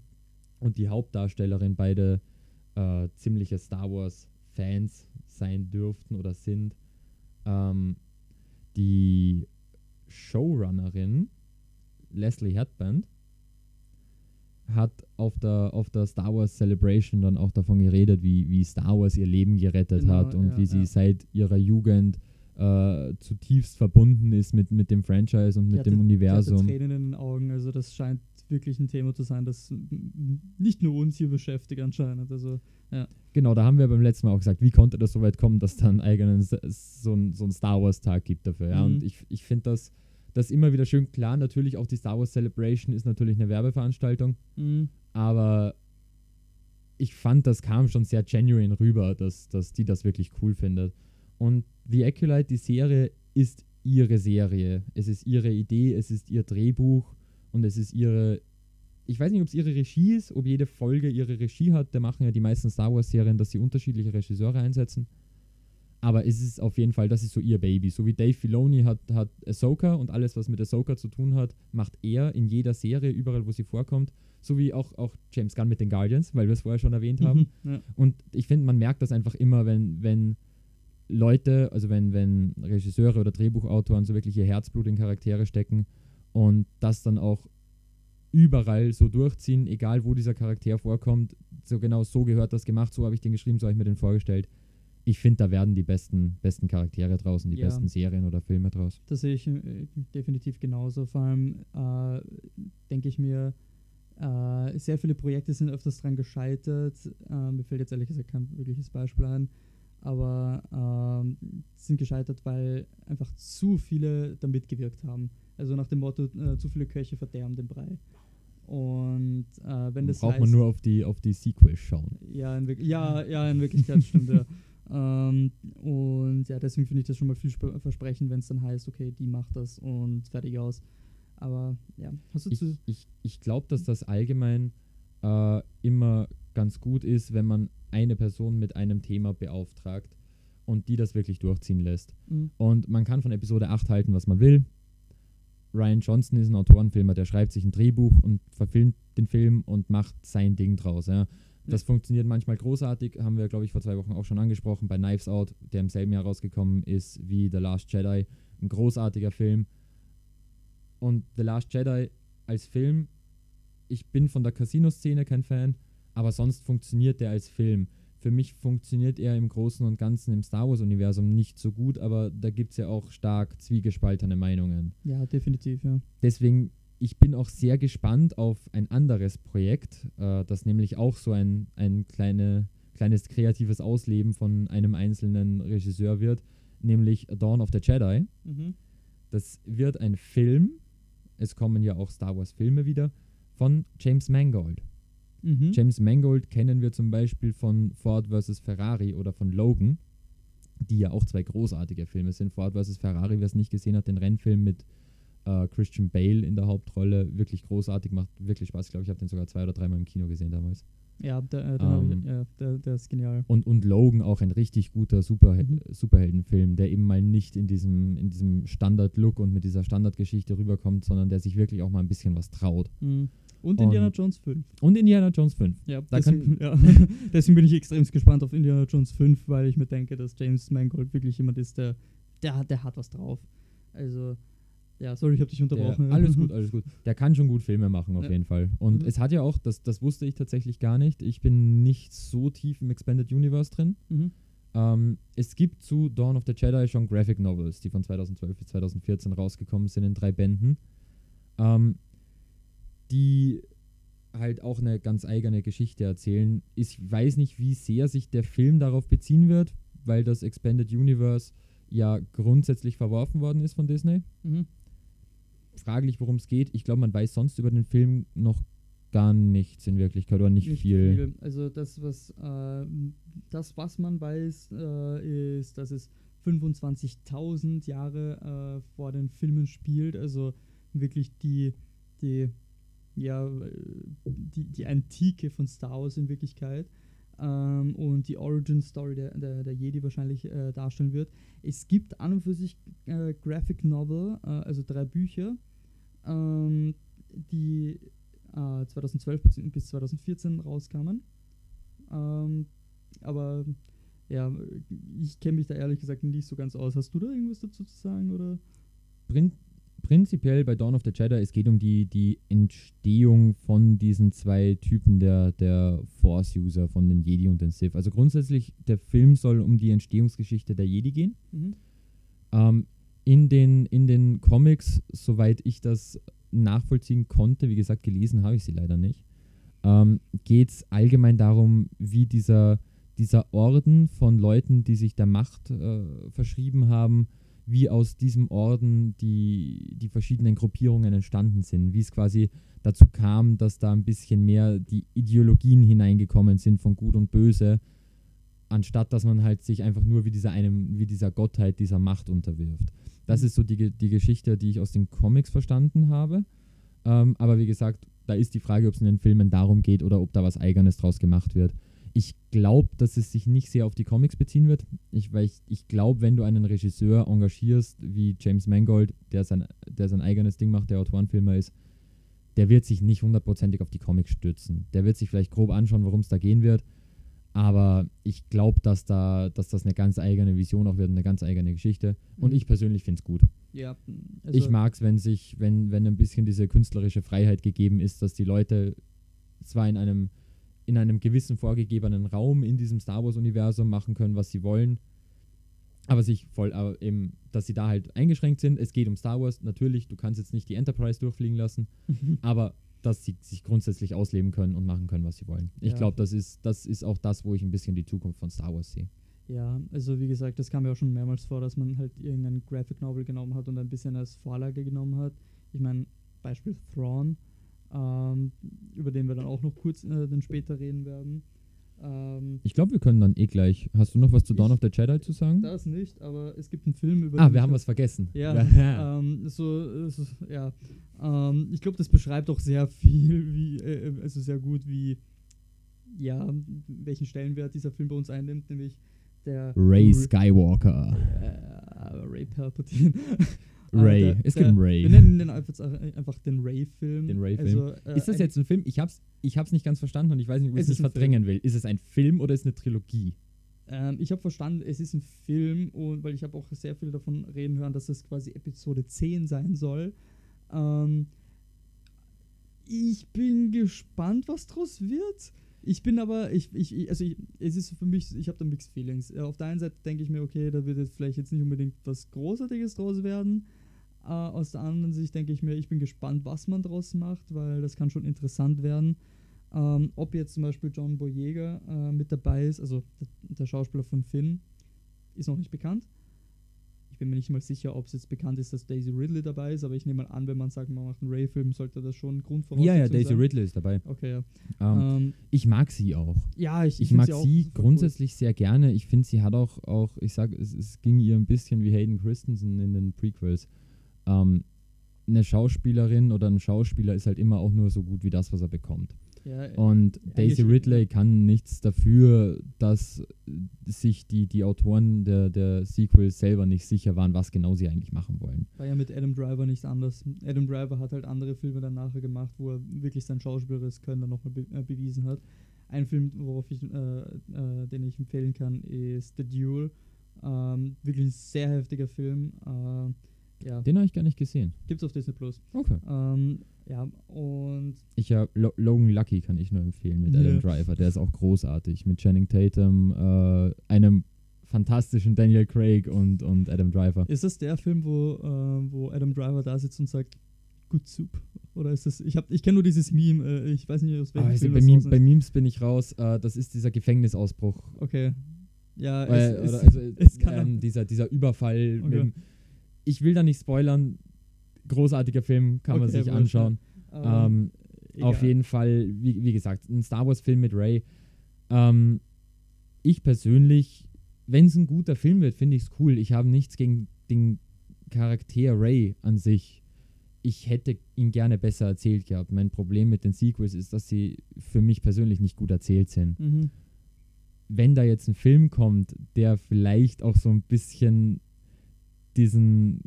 und die Hauptdarstellerin beide äh, ziemliche Star Wars Fans sein dürften oder sind. Ähm, die Showrunnerin Leslie Headband hat auf der, auf der Star Wars Celebration dann auch davon geredet, wie, wie Star Wars ihr Leben gerettet Genau, hat und ja, wie sie ja. seit ihrer Jugend äh, zutiefst verbunden ist mit, mit dem Franchise und mit dem Universum. Tränen in den Augen, also das scheint wirklich ein Thema zu sein, das nicht nur uns hier beschäftigt anscheinend. Also Genau, da haben wir beim letzten Mal auch gesagt, wie konnte das so weit kommen, dass dann eigenen so ein, so ein Star Wars Tag gibt dafür. Ja? Mhm. Und ich, ich finde das, das immer wieder schön klar. Natürlich auch die Star Wars Celebration ist natürlich eine Werbeveranstaltung, mm, aber ich fand, das kam schon sehr genuine rüber, dass, dass die das wirklich cool findet. Und The Acolyte, die Serie, ist ihre Serie. Es ist ihre Idee, es ist ihr Drehbuch und es ist ihre. Ich weiß nicht, ob es ihre Regie ist, ob jede Folge ihre Regie hat. Da machen ja die meisten Star Wars-Serien, dass sie unterschiedliche Regisseure einsetzen. Aber es ist auf jeden Fall, das ist so ihr Baby. So wie Dave Filoni hat, hat Ahsoka und alles, was mit Ahsoka zu tun hat, macht er in jeder Serie, überall, wo sie vorkommt. So wie auch, auch James Gunn mit den Guardians, weil wir es vorher schon erwähnt haben. ja. Und ich finde, man merkt das einfach immer, wenn, wenn Leute, also wenn, wenn Regisseure oder Drehbuchautoren so wirklich ihr Herzblut in Charaktere stecken und das dann auch überall so durchziehen, egal wo dieser Charakter vorkommt, so genau so gehört das gemacht, so habe ich den geschrieben, so habe ich mir den vorgestellt. Ich finde, da werden die besten, besten Charaktere draußen, die Ja. besten Serien oder Filme draus. Das sehe ich äh, definitiv genauso. Vor allem äh, denke ich mir, äh, sehr viele Projekte sind öfters dran gescheitert. Äh, mir fällt jetzt ehrlich gesagt kein wirkliches Beispiel ein. aber ähm, sind gescheitert, weil einfach zu viele da mitgewirkt haben. Also nach dem Motto, äh, zu viele Köche verderben den Brei. Und äh, wenn das Braucht heißt, man nur auf die, auf die Sequels schauen. ja, in, ja, ja, in Wirklichkeit stimmt ja. Ähm, und ja, deswegen finde ich das schon mal viel sp- versprechend, wenn es dann heißt, okay, die macht das und fertig aus. Aber ja, hast du Ich, zu. ich, ich glaube, dass das allgemein äh, immer ganz gut ist, wenn man eine Person mit einem Thema beauftragt und die das wirklich durchziehen lässt. Mhm. Und man kann von Episode 8 halten, was man will. Ryan Johnson ist ein Autorenfilmer, der schreibt sich ein Drehbuch und verfilmt den Film und macht sein Ding draus. Ja. Das funktioniert manchmal großartig, haben wir, glaube ich, vor zwei Wochen auch schon angesprochen, bei Knives Out, der im selben Jahr rausgekommen ist wie The Last Jedi. Ein großartiger Film. Und The Last Jedi als Film, ich bin von der Casino-Szene kein Fan, aber sonst funktioniert der als Film. Für mich funktioniert er im Großen und Ganzen im Star Wars-Universum nicht so gut, aber da gibt es ja auch stark zwiegespaltene Meinungen. Ja, definitiv, ja. Deswegen, ich bin auch sehr gespannt auf ein anderes Projekt, äh, das nämlich auch so ein, ein kleine, kleines kreatives Ausleben von einem einzelnen Regisseur wird, nämlich Dawn of the Jedi. Mhm. Das wird ein Film, es kommen ja auch Star Wars-Filme wieder, von James Mangold. Mhm. James Mangold kennen wir zum Beispiel von Ford vs. Ferrari oder von Logan, die ja auch zwei großartige Filme sind. Ford vs. Ferrari, wer es nicht gesehen hat, den Rennfilm mit äh, Christian Bale in der Hauptrolle, wirklich großartig, macht wirklich Spaß. Ich glaube, ich habe den sogar zwei oder dreimal im Kino gesehen damals. Ja, der, äh, hab Ähm, ich, ja der, der ist genial. Und, und Logan auch ein richtig guter Superhel Mhm. Superheldenfilm, der eben mal nicht in diesem, in diesem Standard-Look und mit dieser Standardgeschichte rüberkommt, sondern der sich wirklich auch mal ein bisschen was traut. Mhm. Und Indiana Und- Jones 5. Und Indiana Jones 5. Ja, deswegen, ja. deswegen bin ich extrem gespannt auf Indiana Jones 5, weil ich mir denke, dass James Mangold wirklich jemand ist, der, der, der hat was drauf. Also, ja, sorry, ich habe dich Der, unterbrochen. alles gut, alles gut. Der kann schon gut Filme machen, auf Ja. jeden Fall. Und Mhm. es hat ja auch, das, das wusste ich tatsächlich gar nicht, ich bin nicht so tief im Expanded Universe drin. Mhm. Ähm, es gibt zu Dawn of the Jedi schon Graphic Novels, die von 2012 bis 2014 rausgekommen sind in drei Bänden, ähm, die halt auch eine ganz eigene Geschichte erzählen. Ich weiß nicht, wie sehr sich der Film darauf beziehen wird, weil das Expanded Universe ja grundsätzlich verworfen worden ist von Disney. Mhm. Fraglich, worum es geht. Ich glaube, man weiß sonst über den Film noch gar nichts in Wirklichkeit oder nicht, viel. Also das, was äh, das, was man weiß, äh, ist, dass es 25.000 Jahre äh, vor den Filmen spielt. Also wirklich die, die, ja, äh, die, die Antike von Star Wars in Wirklichkeit. Ähm, und die Origin Story der, der, der Jedi wahrscheinlich äh, darstellen wird. Es gibt an und für sich äh, Graphic Novel, äh, also drei Bücher, ähm, die äh, 2012 bis, bis 2014 rauskamen. Ähm, aber ja, ich kenne mich da ehrlich gesagt nicht so ganz aus. Hast du da irgendwas dazu zu sagen? Oder? Prin prinzipiell bei Dawn of the Jedi, es geht um die, die Entstehung von diesen zwei Typen der, der Force-User, von den Jedi und den Sith. Also grundsätzlich, der Film soll um die Entstehungsgeschichte der Jedi gehen. Mhm. Ähm, in, den, in den Comics, soweit ich das nachvollziehen konnte, wie gesagt, gelesen habe ich sie leider nicht, ähm, geht es allgemein darum, wie dieser, dieser Orden von Leuten, die sich der Macht äh, verschrieben haben, wie aus diesem Orden die, die verschiedenen Gruppierungen entstanden sind, wie es quasi dazu kam, dass da ein bisschen mehr die Ideologien hineingekommen sind von Gut und Böse, anstatt dass man halt sich einfach nur wie dieser einem, wie dieser Gottheit, dieser Macht unterwirft. Das Mhm. ist so die, die Geschichte, die ich aus den Comics verstanden habe. Ähm, aber wie gesagt, da ist die Frage, ob es in den Filmen darum geht oder ob da was Eigenes draus gemacht wird. Ich glaube, dass es sich nicht sehr auf die Comics beziehen wird. Ich, weil ich, ich glaube, wenn du einen Regisseur engagierst wie James Mangold, der sein, der sein eigenes Ding macht, der Autorenfilmer ist, der wird sich nicht hundertprozentig auf die Comics stützen. Der wird sich vielleicht grob anschauen, worum es da gehen wird. Aber ich glaube, dass, da, dass das eine ganz eigene Vision auch wird, eine ganz eigene Geschichte. Und Mhm. ich persönlich finde es gut. Ja, also, ich mag es, wenn sich, wenn, wenn ein bisschen diese künstlerische Freiheit gegeben ist, dass die Leute zwar in einem, in einem gewissen vorgegebenen Raum in diesem Star Wars-Universum machen können, was sie wollen, aber sich voll, aber eben, dass sie da halt eingeschränkt sind. Es geht um Star Wars, natürlich, du kannst jetzt nicht die Enterprise durchfliegen lassen, aber dass sie sich grundsätzlich ausleben können und machen können, was sie wollen. Ich Ja. glaube, das ist, das ist auch das, wo ich ein bisschen die Zukunft von Star Wars sehe. Ja, also wie gesagt, das kam ja auch schon mehrmals vor, dass man halt irgendein Graphic Novel genommen hat und ein bisschen als Vorlage genommen hat. Ich meine, Beispiel Thrawn, ähm, über den wir dann auch noch kurz äh, dann später reden werden. Ähm, Ich glaube, wir können dann eh gleich. Hast du noch was zu Dawn Ich- of the Jedi zu sagen? das nicht, aber es gibt einen Film über Ah, wir haben hab- was vergessen. Ja, ja. Ähm, so, so, ja. Ähm, ich glaube, das beschreibt auch sehr viel, wie, äh, also sehr gut, wie, ja, welchen Stellenwert dieser Film bei uns einnimmt, nämlich der Ray Ray- Skywalker. äh, Ray Palpatine. Ray. der- es gibt einen Ray. Wir nennen den einfach, einfach den Ray-Film. Den Ray-Film. Also, äh, Ist das jetzt ein Film? Ich hab's, ich hab's nicht ganz verstanden und ich weiß nicht, ob ich Es nicht verdrängen will. Ist es ein Film oder ist es eine Trilogie? Ähm, ich habe verstanden, es ist ein Film und weil ich habe auch sehr viel davon reden hören, dass es quasi Episode 10 sein soll. Ähm, ich bin gespannt, was draus wird. Ich bin aber, ich, ich, ich- also ich, es ist für mich, ich habe da Mixed Feelings. Äh, Auf der einen Seite denke ich mir, okay, da wird jetzt vielleicht jetzt nicht unbedingt was Großartiges draus werden. Äh, aus der anderen Sicht denke ich mir, ich bin gespannt, was man draus macht, weil das kann schon interessant werden. Ähm, ob jetzt zum Beispiel John Boyega äh, mit dabei ist, also der, der Schauspieler von Finn, ist noch nicht bekannt. Ich bin mir nicht mal sicher, ob es jetzt bekannt ist, dass Daisy Ridley dabei ist, aber ich nehme mal an, wenn man sagt, man macht einen Ray-Film, sollte das schon Grundvoraussetzung Ja, sein. ja, Daisy Ridley ist dabei. Okay, ja. Ähm, Ähm, ich mag sie auch. ja, ich, Ich mag sie super grundsätzlich sehr gerne. Ich finde, sie hat auch, auch ich sage, es, es ging ihr ein bisschen wie Hayden Christensen in den Prequels. Ähm, eine Schauspielerin oder ein Schauspieler ist halt immer auch nur so gut wie das, was er bekommt. Ja, Und Ja, Daisy Ridley kann nichts dafür, dass äh, sich die, die Autoren der, der Sequels selber nicht sicher waren, was genau sie eigentlich machen wollen. war ja mit Adam Driver nicht anders. Adam Driver hat halt andere Filme dann nachher gemacht, wo er wirklich sein schauspielerisches Können dann nochmal be äh, bewiesen hat. Ein Film, worauf ich, äh, äh, den ich empfehlen kann, ist The Duel. Ähm, wirklich ein sehr heftiger Film. Äh, ja, Den habe ich gar nicht gesehen. gibt's auf Disney Plus. Okay. Ähm, ja, und Ich ja, Lo Logan Lucky kann ich nur empfehlen mit. Adam Driver. Der ist auch großartig. Mit Channing Tatum, äh, einem fantastischen Daniel Craig und, und Adam Driver. ist das der Film, wo, äh, wo Adam Driver da sitzt und sagt, Good Soup? Oder ist das, ich, hab- ich kenne nur dieses Meme, äh, ich weiß nicht, aus welchem Ah, also Film bei, Meme, bei. Memes bin ich raus. Äh, das ist dieser Gefängnisausbruch. Okay. Ja, Äh, es, oder, es, also, es kann ähm, dieser, dieser Überfall. Okay. Mit, dem- ich will da nicht spoilern. Großartiger Film, kann man Okay, sich wurscht, anschauen. Ähm, auf jeden Fall, wie, wie gesagt, ein Star Wars-Film mit Ray. Ähm, ich persönlich, wenn es ein guter Film wird, finde ich es cool. Ich habe nichts gegen den Charakter Ray an sich. Ich hätte ihn gerne besser erzählt gehabt. Mein Problem mit den Sequels ist, dass sie für mich persönlich nicht gut erzählt sind. Mhm. Wenn da jetzt ein Film kommt, der vielleicht auch so ein bisschen diesen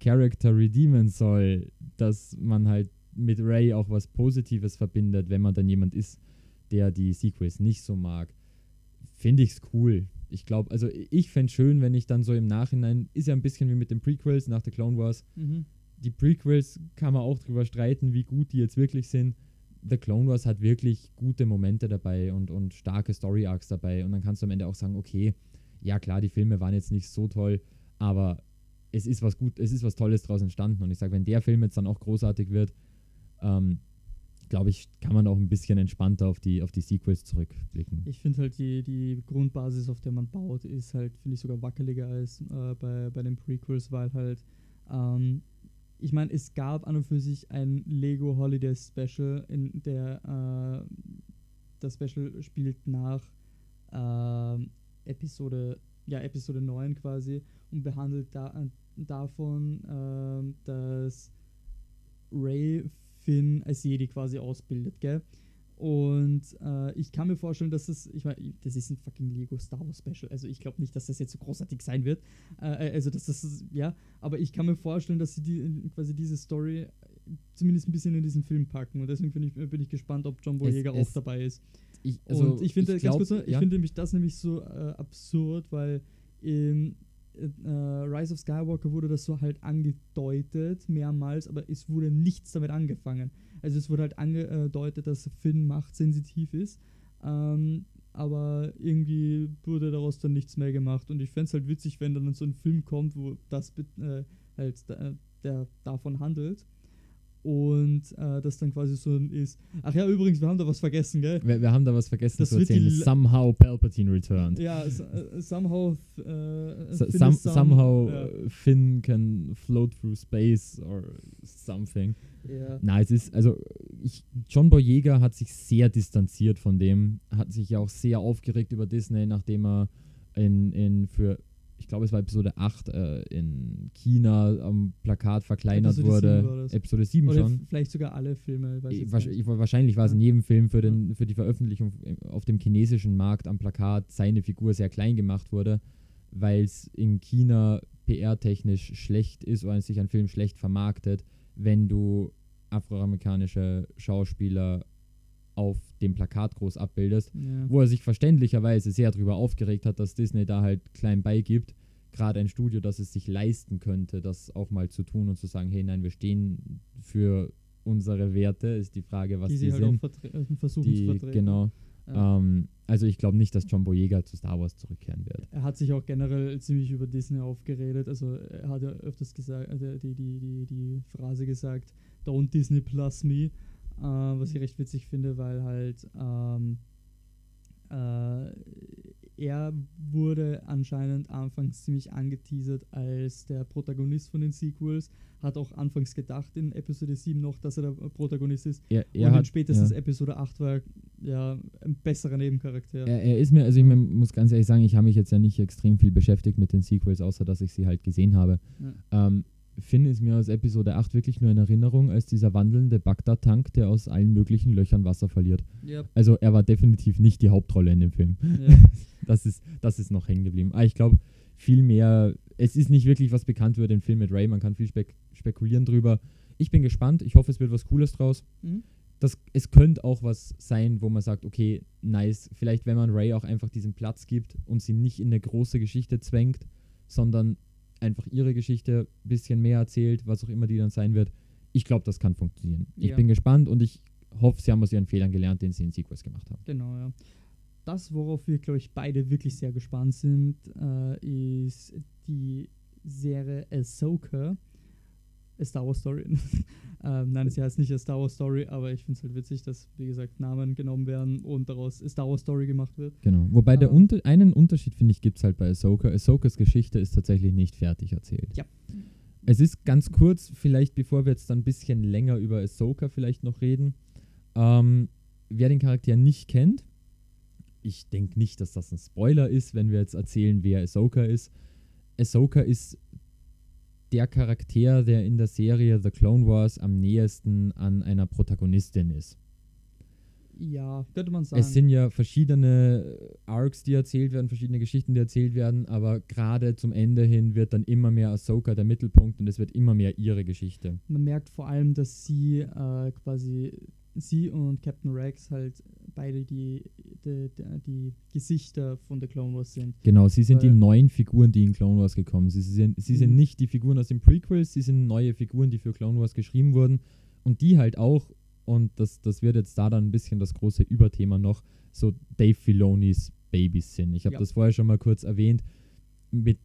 Charakter redeemen soll, dass man halt mit Ray auch was Positives verbindet, wenn man dann jemand ist, der die Sequels nicht so mag, finde ich's cool. Ich glaube, also ich fände schön, wenn ich dann so im Nachhinein, ist ja ein bisschen wie mit den Prequels nach der Clone Wars, Mhm. die Prequels kann man auch drüber streiten, wie gut die jetzt wirklich sind. The Clone Wars hat wirklich gute Momente dabei und, und starke Story Arcs dabei. Und dann kannst du am Ende auch sagen, okay, ja klar, die Filme waren jetzt nicht so toll, aber es ist was gut, es ist was Tolles daraus entstanden. Und ich sage, wenn der Film jetzt dann auch großartig wird, ähm, glaube ich, kann man auch ein bisschen entspannter auf die, auf die Sequels zurückblicken. Ich finde halt die, die Grundbasis, auf der man baut, ist halt, finde ich, sogar wackeliger als äh, bei, bei den Prequels, weil halt, ähm, ich meine, es gab an und für sich ein Lego Holiday Special, in der äh, das Special spielt nach ähm, Episode, ja, Episode 9 quasi und behandelt da, davon, ähm, dass Ray Finn als Jedi quasi ausbildet, gell? Und äh, ich kann mir vorstellen, dass das, ich meine, das ist ein fucking Lego Star Wars Special. Also ich glaube nicht, dass das jetzt so großartig sein wird. Äh, also dass das, ja, aber ich kann mir vorstellen, dass sie die, quasi diese Story zumindest ein bisschen in diesen Film packen. Und deswegen bin ich, bin ich gespannt, ob John Boyega auch dabei ist. Ich, und ich finde, glaub, kurz, ich ja. finde nämlich das nämlich so äh, absurd, weil in äh, Rise of Skywalker wurde das so halt angedeutet, mehrmals, aber es wurde nichts damit angefangen. Also es wurde halt angedeutet, dass Finn machtsensitiv ist, ähm, aber irgendwie wurde daraus dann nichts mehr gemacht. Und ich fände es halt witzig, wenn dann so ein Film kommt, wo das äh, halt da, der davon handelt. Und äh, das dann quasi so ist. Ach ja, übrigens, wir haben da was vergessen, gell? Wir, wir haben da was vergessen Das zu erzählen. Le- Somehow Palpatine returned. Ja, s- äh, somehow. Äh, So, Finn some, somehow ja. uh, Finn can float through space or something. Ja. Na, es ist, also ich, John Boyega hat sich sehr distanziert von dem, hat sich ja auch sehr aufgeregt über Disney, nachdem er in, in für, ich glaube es war Episode 8 äh, in China am Plakat verkleinert Episode 7 wurde. das. Episode 7 Oder schon. vielleicht sogar alle Filme. Ich, jetzt wahrsch- nicht. ich, wahrscheinlich war es in jedem Film für, den, für die Veröffentlichung auf dem chinesischen Markt am Plakat seine Figur sehr klein gemacht wurde, weil es in China PR-technisch schlecht ist oder sich ein Film schlecht vermarktet, wenn du afroamerikanische Schauspieler auf dem Plakat groß abbildest, ja. wo er sich verständlicherweise sehr darüber aufgeregt hat, dass Disney da halt klein beigibt. Gerade ein Studio, das es sich leisten könnte, das auch mal zu tun und zu sagen, hey, nein, wir stehen für unsere Werte, ist die Frage, was die die, sie halt auch sind. vertre äh, versuchen zu Die, vertreten. genau. Ja. Ähm, also ich glaube nicht, dass John Boyega zu Star Wars zurückkehren wird. Er hat sich auch generell ziemlich über Disney aufgeredet. Also er hat ja öfters gesagt, also die, die, die, die Phrase gesagt, Don't Disney Plus Me, äh, was ich recht witzig finde, weil halt ähm, äh, er wurde anscheinend anfangs ziemlich angeteasert als der Protagonist von den Sequels, hat auch anfangs gedacht in Episode 7 noch, dass er der Protagonist ist. Er, er und in hat, spätestens ja. Episode 8 war er ja ein besserer Nebencharakter. Er, er ist mir, also ich mein, muss ganz ehrlich sagen, ich habe mich jetzt ja nicht extrem viel beschäftigt mit den Sequels, außer dass ich sie halt gesehen habe. Ja. Ähm, Finn ist mir aus Episode 8 wirklich nur in Erinnerung als dieser wandelnde Bagdad-Tank, der aus allen möglichen Löchern Wasser verliert. Ja, Also er war definitiv nicht die Hauptrolle in dem Film. ja. Das ist, das ist noch hängen geblieben. Aber ich glaube, viel mehr, es ist nicht wirklich was bekannt über den Film mit Ray, man kann viel spek spekulieren drüber. Ich bin gespannt, ich hoffe, es wird was Cooles draus. Mhm. Das, es könnte auch was sein, wo man sagt, okay, nice, vielleicht wenn man Ray auch einfach diesen Platz gibt und sie nicht in eine große Geschichte zwängt, sondern einfach ihre Geschichte ein bisschen mehr erzählt, was auch immer die dann sein wird. Ich glaube, das kann funktionieren. Ich Ja. bin gespannt und ich hoffe, sie haben aus ihren Fehlern gelernt, den sie in Sequels gemacht haben. Genau, ja. Das, worauf wir, glaube ich, beide wirklich sehr gespannt sind, äh, ist die Serie Ahsoka. A Star Wars Story. ähm, nein, sie heißt nicht A Star Wars Story, aber ich finde es halt witzig, dass, wie gesagt, Namen genommen werden und daraus A Star Wars Story gemacht wird. Genau. Wobei der Ähm. Unter einen Unterschied, finde ich, gibt es halt bei Ahsoka. Ahsokas Geschichte ist tatsächlich nicht fertig erzählt. Ja. Es ist ganz kurz, vielleicht bevor wir jetzt dann ein bisschen länger über Ahsoka vielleicht noch reden. Ähm, wer den Charakter nicht kennt, ich denke nicht, dass das ein Spoiler ist, wenn wir jetzt erzählen, wer Ahsoka ist. Ahsoka ist der Charakter, der in der Serie The Clone Wars am nähesten an einer Protagonistin ist. Ja, könnte man sagen. Es sind ja verschiedene Arcs, die erzählt werden, verschiedene Geschichten, die erzählt werden, aber gerade zum Ende hin wird dann immer mehr Ahsoka der Mittelpunkt und es wird immer mehr ihre Geschichte. Man merkt vor allem, dass sie äh, quasi, sie und Captain Rex halt beide die, die, die, die Gesichter von der Clone Wars sind. Genau, sie sind die Weil- neuen Figuren, die in Clone Wars gekommen sind. Sie sind, sie sind Mhm. nicht die Figuren aus den Prequels, sie sind neue Figuren, die für Clone Wars geschrieben wurden und die halt auch, und das, das wird jetzt da dann ein bisschen das große Überthema noch, so Dave Filonis Babys sind. Ich habe Ja. das vorher schon mal kurz erwähnt, mit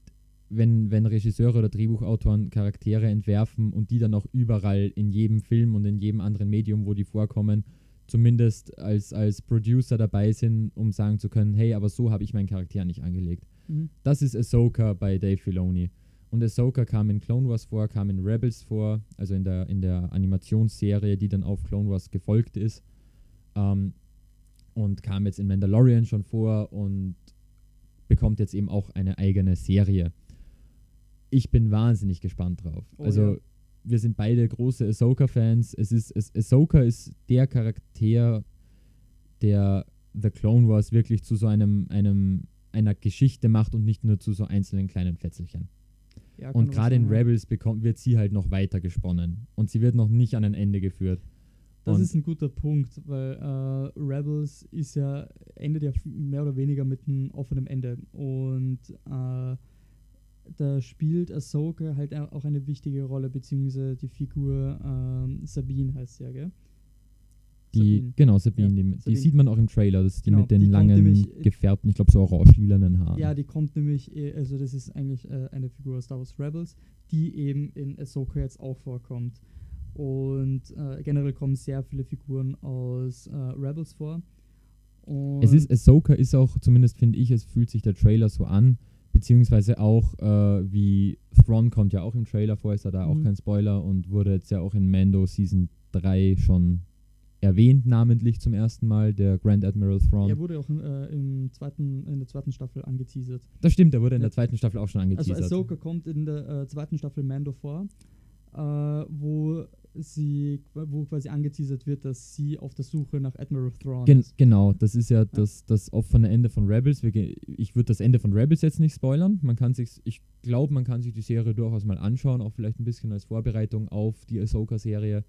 wenn, wenn Regisseure oder Drehbuchautoren Charaktere entwerfen und die dann auch überall in jedem Film und in jedem anderen Medium, wo die vorkommen, zumindest als, als Producer dabei sind, um sagen zu können, hey, aber so habe ich meinen Charakter nicht angelegt. Mhm. Das ist Ahsoka bei Dave Filoni. Und Ahsoka kam in Clone Wars vor, kam in Rebels vor, also in der, in der Animationsserie, die dann auf Clone Wars gefolgt ist. Ähm, und kam jetzt in Mandalorian schon vor und bekommt jetzt eben auch eine eigene Serie. Ich bin wahnsinnig gespannt drauf. Oh also, ja. wir sind beide große Ahsoka-Fans. Es ist, es, Ahsoka ist der Charakter, der The Clone Wars wirklich zu so einem, einem einer Geschichte macht und nicht nur zu so einzelnen kleinen Fetzelchen. Ja, Und gerade in. Rebels bekommt, wird sie halt noch weiter gesponnen. Und sie wird noch nicht an ein Ende geführt. Das Und- ist ein guter Punkt, weil äh, Rebels ist ja, endet ja mehr oder weniger mit einem offenen Ende. Und äh, da spielt Ahsoka halt au- auch eine wichtige Rolle, beziehungsweise die Figur ähm, Sabine heißt sie ja, gell? Die, Sabine. genau, Sabine, Ja, die, die Sabine. sieht man auch im Trailer. Das ist die Genau, mit den die langen, nämlich, äh, gefärbten, ich glaube so orange-lilanen Haaren. Ja, die kommt nämlich, eh- also das ist eigentlich äh, eine Figur aus Star Wars Rebels, die eben in Ahsoka jetzt auch vorkommt. Und äh, generell kommen sehr viele Figuren aus äh, Rebels vor. Und es ist, Ahsoka ist auch, zumindest finde ich, es fühlt sich der Trailer so an, beziehungsweise auch äh, wie Thrawn kommt ja auch im Trailer vor, ist ja da mhm. auch kein Spoiler und wurde jetzt ja auch in Mando Season 3 schon erwähnt, namentlich zum ersten Mal, der Grand Admiral Thrawn. Er wurde auch äh, im zweiten, in der zweiten Staffel angeteasert. Das stimmt, er wurde in ja. der zweiten Staffel auch schon also angeteasert. Also Ahsoka kommt in der äh, zweiten Staffel Mando vor, äh, wo sie, wo quasi angeteasert wird, dass sie auf der Suche nach Admiral Thrawn Gen ist. Genau, das ist ja, ja. das, das offene Ende von Rebels. Ich würde das Ende von Rebels jetzt nicht spoilern. Man kann sich, ich glaube, man kann sich die Serie durchaus mal anschauen, auch vielleicht ein bisschen als Vorbereitung auf die Ahsoka-Serie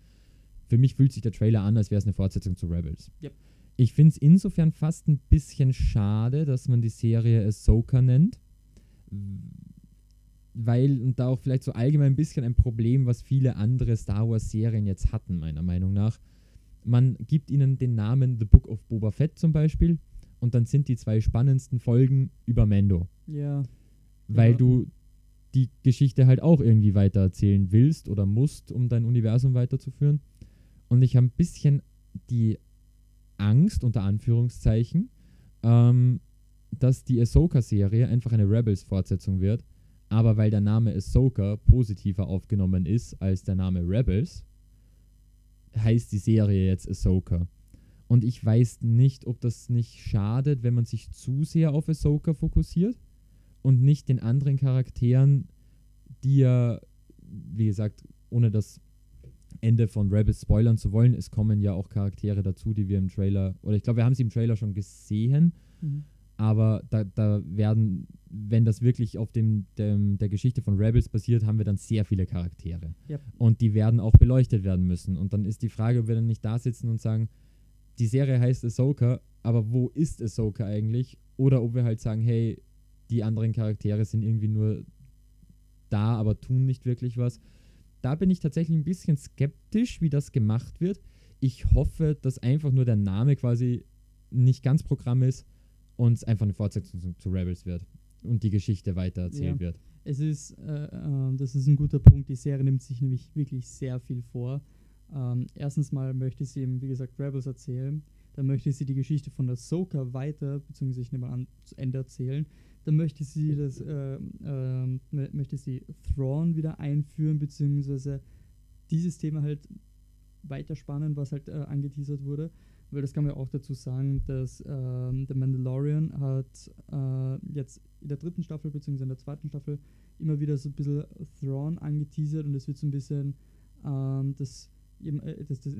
für mich fühlt sich der Trailer an, als wäre es eine Fortsetzung zu Rebels. Yep. Ich finde es insofern fast ein bisschen schade, dass man die Serie Ahsoka nennt. Weil, und da auch vielleicht so allgemein ein bisschen ein Problem, was viele andere Star Wars-Serien jetzt hatten, meiner Meinung nach. Man gibt ihnen den Namen The Book of Boba Fett zum Beispiel und dann sind die zwei spannendsten Folgen über Mando. Ja. Weil ja. du die Geschichte halt auch irgendwie weitererzählen willst oder musst, um dein Universum weiterzuführen. Und ich habe ein bisschen die Angst, unter Anführungszeichen, ähm, dass die Ahsoka-Serie einfach eine Rebels-Fortsetzung wird. Aber weil der Name Ahsoka positiver aufgenommen ist als der Name Rebels, heißt die Serie jetzt Ahsoka. Und ich weiß nicht, ob das nicht schadet, wenn man sich zu sehr auf Ahsoka fokussiert und nicht den anderen Charakteren, die ja, wie gesagt, ohne das Ende von Rebels spoilern zu wollen. Es kommen ja auch Charaktere dazu, die wir im Trailer, oder ich glaube, wir haben sie im Trailer schon gesehen, mhm. Aber da, da werden, wenn das wirklich auf dem, dem, der Geschichte von Rebels basiert, haben wir dann sehr viele Charaktere. Yep. Und die werden auch beleuchtet werden müssen. Und dann ist die Frage, ob wir dann nicht da sitzen und sagen, die Serie heißt Ahsoka, aber wo ist Ahsoka eigentlich? Oder ob wir halt sagen, hey, die anderen Charaktere sind irgendwie nur da, aber tun nicht wirklich was da bin ich tatsächlich ein bisschen skeptisch, wie das gemacht wird. Ich hoffe, dass einfach nur der Name quasi nicht ganz Programm ist und es einfach eine Fortsetzung zu, zu, Rebels wird und die Geschichte weiter erzählt ja. wird. Es ist, äh, äh, das ist ein guter Punkt. Die Serie nimmt sich nämlich wirklich sehr viel vor. Ähm, erstens mal möchte sie eben, wie gesagt, Rebels erzählen. Dann möchte sie die Geschichte von der Soka weiter, beziehungsweise ich nehme an, zu Ende erzählen dann möchte sie das, äh, äh, möchte sie Thrawn wieder einführen, beziehungsweise dieses Thema halt weiterspannen, was halt äh, angeteasert wurde. Weil das kann man ja auch dazu sagen, dass ähm, The Mandalorian hat äh, jetzt in der dritten Staffel, beziehungsweise in der zweiten Staffel, immer wieder so ein bisschen Thrawn angeteasert und es wird so ein bisschen ähm, das, äh, das, das,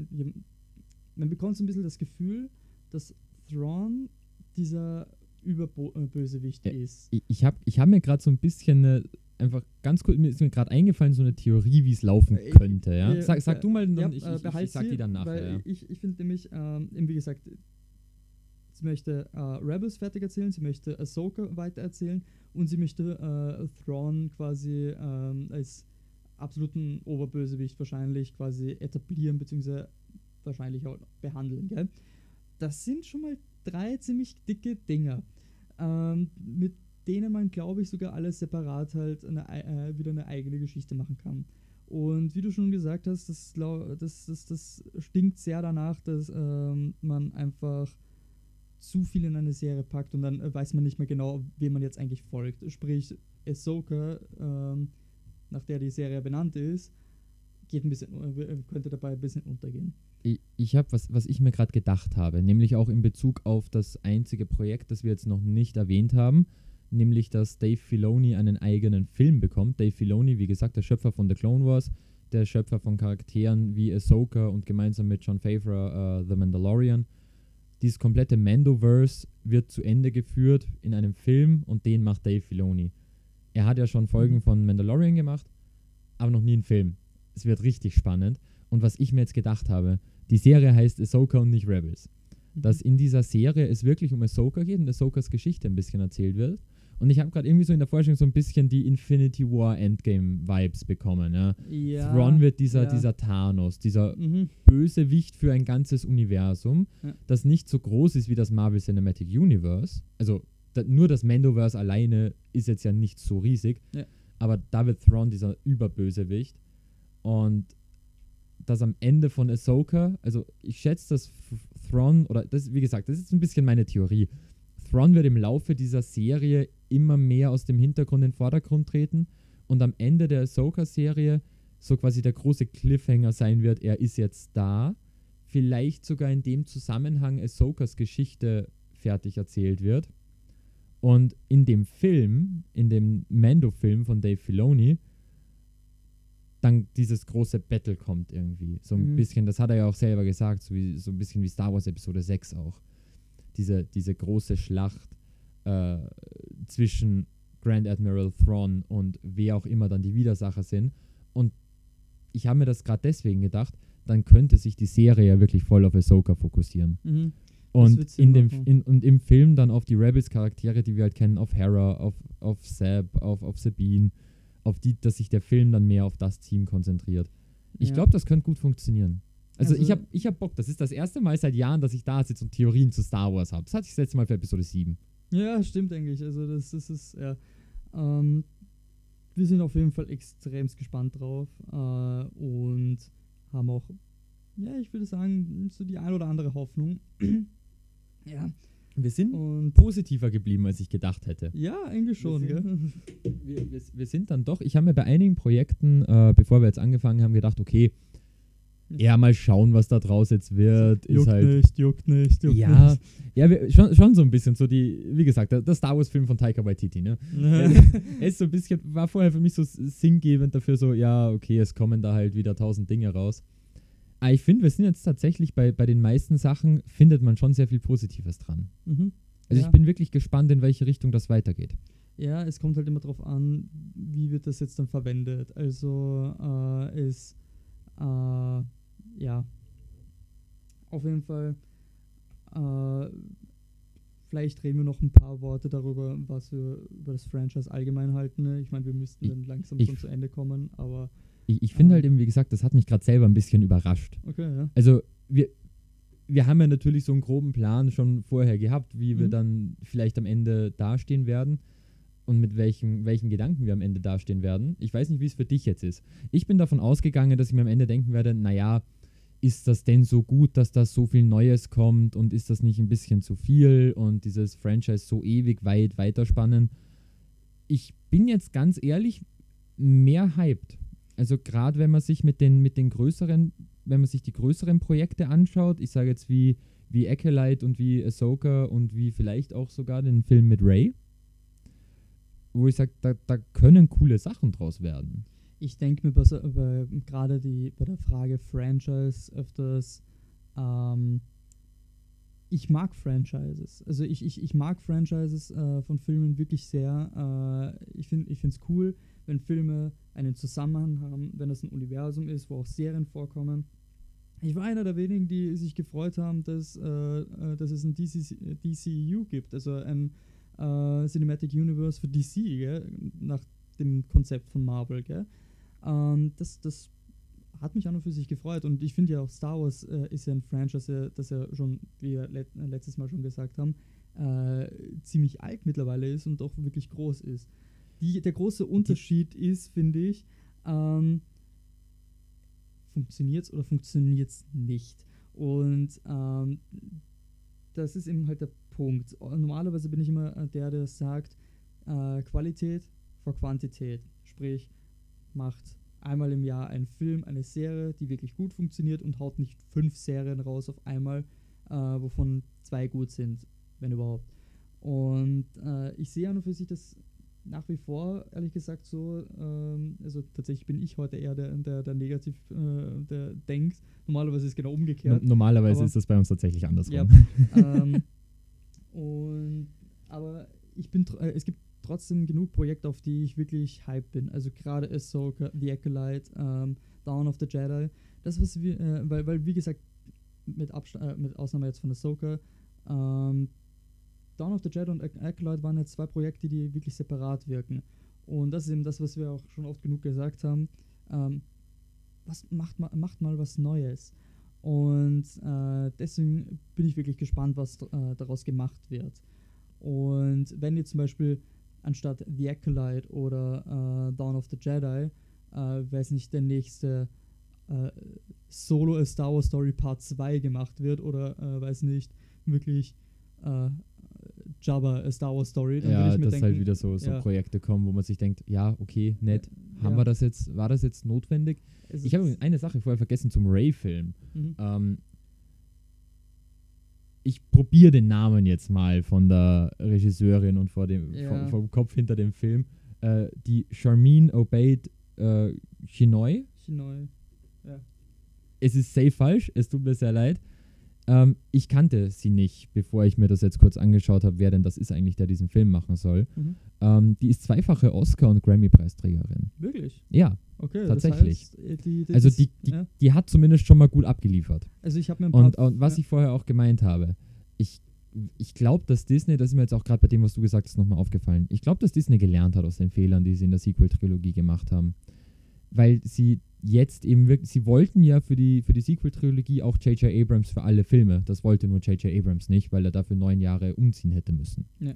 man bekommt so ein bisschen das Gefühl, dass Thrawn dieser Überbösewicht äh, ist. Ich, ich habe ich hab mir gerade so ein bisschen eine, einfach ganz kurz, mir ist mir gerade eingefallen, so eine Theorie, wie es laufen äh, könnte. Ja? Äh, sag, sag, du mal, ja, ich, ich, ich, sag die dann nachher. Ja. Ich, ich finde nämlich, ähm, wie gesagt, sie möchte äh, Rebels fertig erzählen, sie möchte Ahsoka weitererzählen und sie möchte äh, Thrawn quasi ähm, als absoluten Oberbösewicht wahrscheinlich quasi etablieren, beziehungsweise wahrscheinlich auch behandeln. Gell? Das sind schon mal drei ziemlich dicke Dinger ähm, mit denen man, glaube ich, sogar alles separat halt eine, äh, wieder eine eigene Geschichte machen kann. Und wie du schon gesagt hast, das, das, das, das stinkt sehr danach, dass ähm, man einfach zu viel in eine Serie packt und dann weiß man nicht mehr genau, wem man jetzt eigentlich folgt. Sprich, Ahsoka, ähm, nach der die Serie benannt ist, geht ein bisschen, äh, könnte dabei ein bisschen untergehen ich, ich habe was, was ich mir gerade gedacht habe, nämlich auch in Bezug auf das einzige Projekt, das wir jetzt noch nicht erwähnt haben, nämlich dass Dave Filoni einen eigenen Film bekommt. Dave Filoni, wie gesagt, der Schöpfer von The Clone Wars, der Schöpfer von Charakteren wie Ahsoka und gemeinsam mit John Favreau uh, The Mandalorian. Dieses komplette Mandoverse wird zu Ende geführt in einem Film und den macht Dave Filoni. Er hat ja schon Folgen mhm. von Mandalorian gemacht, aber noch nie einen Film. Es wird richtig spannend. Und was ich mir jetzt gedacht habe, die Serie heißt Ahsoka und nicht Rebels. Mhm. Dass in dieser Serie es wirklich um Ahsoka geht und Ahsokas Geschichte ein bisschen erzählt wird. Und ich habe gerade irgendwie so in der Forschung so ein bisschen die Infinity War Endgame Vibes bekommen. Ja. ja Thrawn wird dieser, ja. dieser Thanos, dieser mhm. Bösewicht für ein ganzes Universum, ja. das nicht so groß ist wie das Marvel Cinematic Universe. Also da, nur das Mandoverse alleine ist jetzt ja nicht so riesig. Aber da wird Thrawn dieser Überbösewicht. Und dass am Ende von Ahsoka, also ich schätze, dass Thrawn, oder das, wie gesagt, das ist ein bisschen meine Theorie. Thrawn wird im Laufe dieser Serie immer mehr aus dem Hintergrund in den Vordergrund treten und am Ende der Ahsoka-Serie so quasi der große Cliffhanger sein wird, er ist jetzt da. Vielleicht sogar in dem Zusammenhang Ahsokas Geschichte fertig erzählt wird. Und in dem Film, in dem Mando-Film von Dave Filoni, dann dieses große Battle kommt irgendwie. So ein mhm. bisschen, das hat er ja auch selber gesagt, so, wie, so ein bisschen wie Star Wars Episode 6 auch. Diese, diese große Schlacht äh, zwischen Grand Admiral Thrawn und wer auch immer dann die Widersacher sind. Und ich habe mir das gerade deswegen gedacht, dann könnte sich die Serie ja wirklich voll auf Ahsoka fokussieren. Mhm. Und, in dem, in, und im Film dann auf die Rebels-Charaktere, die wir halt kennen, auf Hera, auf, auf Seb, auf, auf Sabine, auf die, dass sich der Film dann mehr auf das Team konzentriert. Ich ja. glaube, das könnte gut funktionieren. Also, also ich habe ich hab Bock. Das ist das erste Mal seit Jahren, dass ich da sitze und Theorien zu Star Wars habe. Das hatte ich das letzte Mal für Episode 7. Ja, stimmt eigentlich. Also das, das ist, ja. Ähm, wir sind auf jeden Fall extremst gespannt drauf äh, und haben auch, ja, ich würde sagen, so die ein oder andere Hoffnung. ja. Wir sind und positiver geblieben, als ich gedacht hätte. Ja, eigentlich schon, wir sind, gell? Wir, wir, wir, sind dann doch, ich habe mir bei einigen Projekten, äh, bevor wir jetzt angefangen haben, gedacht, okay, eher mal schauen, was da draus jetzt wird. Juckt ist halt, nicht, juckt nicht, juckt ja, nicht. Ja, wir, schon, schon so ein bisschen so die, wie gesagt, der, der Star Wars-Film von Taika Waititi, ne? er ist so ein bisschen, war vorher für mich so sinngebend dafür so, ja, okay, es kommen da halt wieder tausend Dinge raus. Aber ich finde, wir sind jetzt tatsächlich bei, bei den meisten Sachen, findet man schon sehr viel Positives dran. Mhm. Also ja. ich bin wirklich gespannt, in welche Richtung das weitergeht. Ja, es kommt halt immer darauf an, wie wird das jetzt dann verwendet. Also äh, es äh, ja, auf jeden Fall. Äh, vielleicht reden wir noch ein paar Worte darüber, was wir über das Franchise allgemein halten. Ne? Ich meine, wir müssten ich, dann langsam schon zu Ende kommen, aber. Ich, ich finde äh, halt eben, wie gesagt, das hat mich gerade selber ein bisschen überrascht. Okay, ja. Also, wir, wir haben ja natürlich so einen groben Plan schon vorher gehabt, wie mhm. wir dann vielleicht am Ende dastehen werden und mit welchen, welchen Gedanken wir am Ende dastehen werden. Ich weiß nicht, wie es für dich jetzt ist. Ich bin davon ausgegangen, dass ich mir am Ende denken werde, naja, ist das denn so gut, dass da so viel Neues kommt und ist das nicht ein bisschen zu viel und dieses Franchise so ewig weit weiterspannen? Ich bin jetzt ganz ehrlich mehr hyped. Also gerade wenn man sich mit den, mit den größeren, wenn man sich die größeren Projekte anschaut, ich sage jetzt wie, wie Acolyte und wie Ahsoka und wie vielleicht auch sogar den Film mit Ray, wo ich sage, da, da können coole Sachen draus werden ich denke mir bei, bei, gerade die, bei der Frage Franchise öfters, ähm, ich mag Franchises. Also ich, ich, ich mag Franchises äh, von Filmen wirklich sehr. Äh, ich finde es cool, wenn Filme einen Zusammenhang haben, wenn es ein Universum ist, wo auch Serien vorkommen. Ich war einer der wenigen, die sich gefreut haben, dass, äh, äh dass es ein DC, DCU gibt, also ein äh, Cinematic Universe für DC, gell? nach dem Konzept von Marvel. Gell? Ähm, das, das hat mich an und für sich gefreut. Und ich finde ja auch Star Wars äh, ist ja ein Franchise, das ja schon, wie wir let äh, letztes Mal schon gesagt haben, äh, ziemlich alt mittlerweile ist und auch wirklich groß ist. Die, der große Unterschied ist, finde ich, ähm, funktioniert es oder funktioniert es nicht? Und ähm, das ist eben halt der Punkt. Normalerweise bin ich immer äh, der, der sagt, äh, Qualität vor Quantität. Sprich, macht einmal im Jahr einen Film, eine Serie, die wirklich gut funktioniert und haut nicht fünf Serien raus auf einmal, äh, wovon zwei gut sind, wenn überhaupt. Und äh, ich sehe an und für sich das nach wie vor, ehrlich gesagt, so, ähm, also tatsächlich bin ich heute eher der, der, der negativ äh, der denkt. Normalerweise ist es genau umgekehrt. No normalerweise ist das bei uns tatsächlich andersrum. Ja, ähm, und aber ich bin, äh, es gibt trotzdem genug Projekte, auf die ich wirklich hype bin. Also gerade Ahsoka, The Acolyte, ähm, Dawn of the Jedi. Das, was wir, äh, weil, weil wie gesagt, mit, äh, mit Ausnahme jetzt von Ahsoka, ähm, Dawn of the Jedi und Acolyte waren jetzt zwei Projekte, die wirklich separat wirken. Und das ist eben das, was wir auch schon oft genug gesagt haben. Ähm, was macht, mal, macht mal was Neues. Und äh, deswegen bin ich wirklich gespannt, was äh, daraus gemacht wird. Und wenn ihr zum Beispiel anstatt The Acolyte oder äh, Dawn of the Jedi, äh, weiß nicht, der nächste äh, Solo A Star Wars Story Part 2 gemacht wird oder, äh, weiß nicht, wirklich äh, Jabba A Star Wars Story. Dann ja, dass denken, halt wieder so, so ja. Projekte kommen, wo man sich denkt, ja, okay, nett. Haben ja, wir das jetzt, war das jetzt notwendig? es Ich habe eine Sache vorher vergessen zum Ray-Film. Mhm. Ähm, ich probiere den Namen jetzt mal von der Regisseurin und vor dem, Ja. vom, vom Kopf hinter dem Film. Äh, die Charmin Obeid äh, Chinoy. Neu. Es ist safe falsch, es tut mir sehr leid. Ähm, ich kannte sie nicht, bevor ich mir das jetzt kurz angeschaut habe, wer denn das ist eigentlich, der diesen Film machen soll. Mhm. Ähm, die ist zweifache Oscar- und Grammy-Preisträgerin. Wirklich? Ja, Okay, Tatsächlich. Das heißt, äh, die, die, also die, die, ja. die hat zumindest schon mal gut abgeliefert. Also ich habe mir ein paar Und, und was ja. ich vorher auch gemeint habe, ich, ich glaube, dass Disney, das ist mir jetzt auch gerade bei dem, was du gesagt hast, nochmal aufgefallen, ich glaube, dass Disney gelernt hat aus den Fehlern, die sie in der Sequel-Trilogie gemacht haben. Weil sie jetzt eben wirklich, sie wollten ja für die, für die Sequel-Trilogie auch J.J. Abrams für alle Filme. Das wollte nur J.J. Abrams nicht, weil er dafür neun Jahre umziehen hätte müssen. Ja.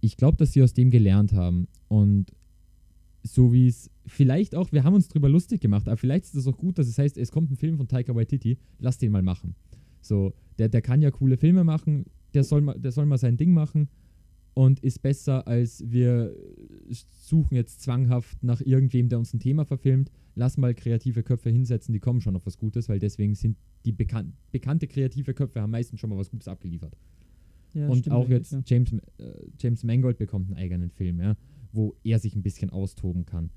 Ich glaube, dass sie aus dem gelernt haben. Und so wie es vielleicht auch, wir haben uns drüber lustig gemacht, aber vielleicht ist es auch gut, dass es heißt, es kommt ein Film von Taika Waititi, lass den mal machen. So, der, der kann ja coole Filme machen, der soll, mal, der soll mal sein Ding machen und ist besser, als wir suchen jetzt zwanghaft nach irgendwem, der uns ein Thema verfilmt. Lass mal kreative Köpfe hinsetzen, die kommen schon auf was Gutes, weil deswegen sind die bekan bekannte kreative Köpfe haben meistens schon mal was Gutes abgeliefert. Ja, und auch jetzt ja. James, äh, James Mangold bekommt einen eigenen Film, ja, wo er sich ein bisschen austoben kann.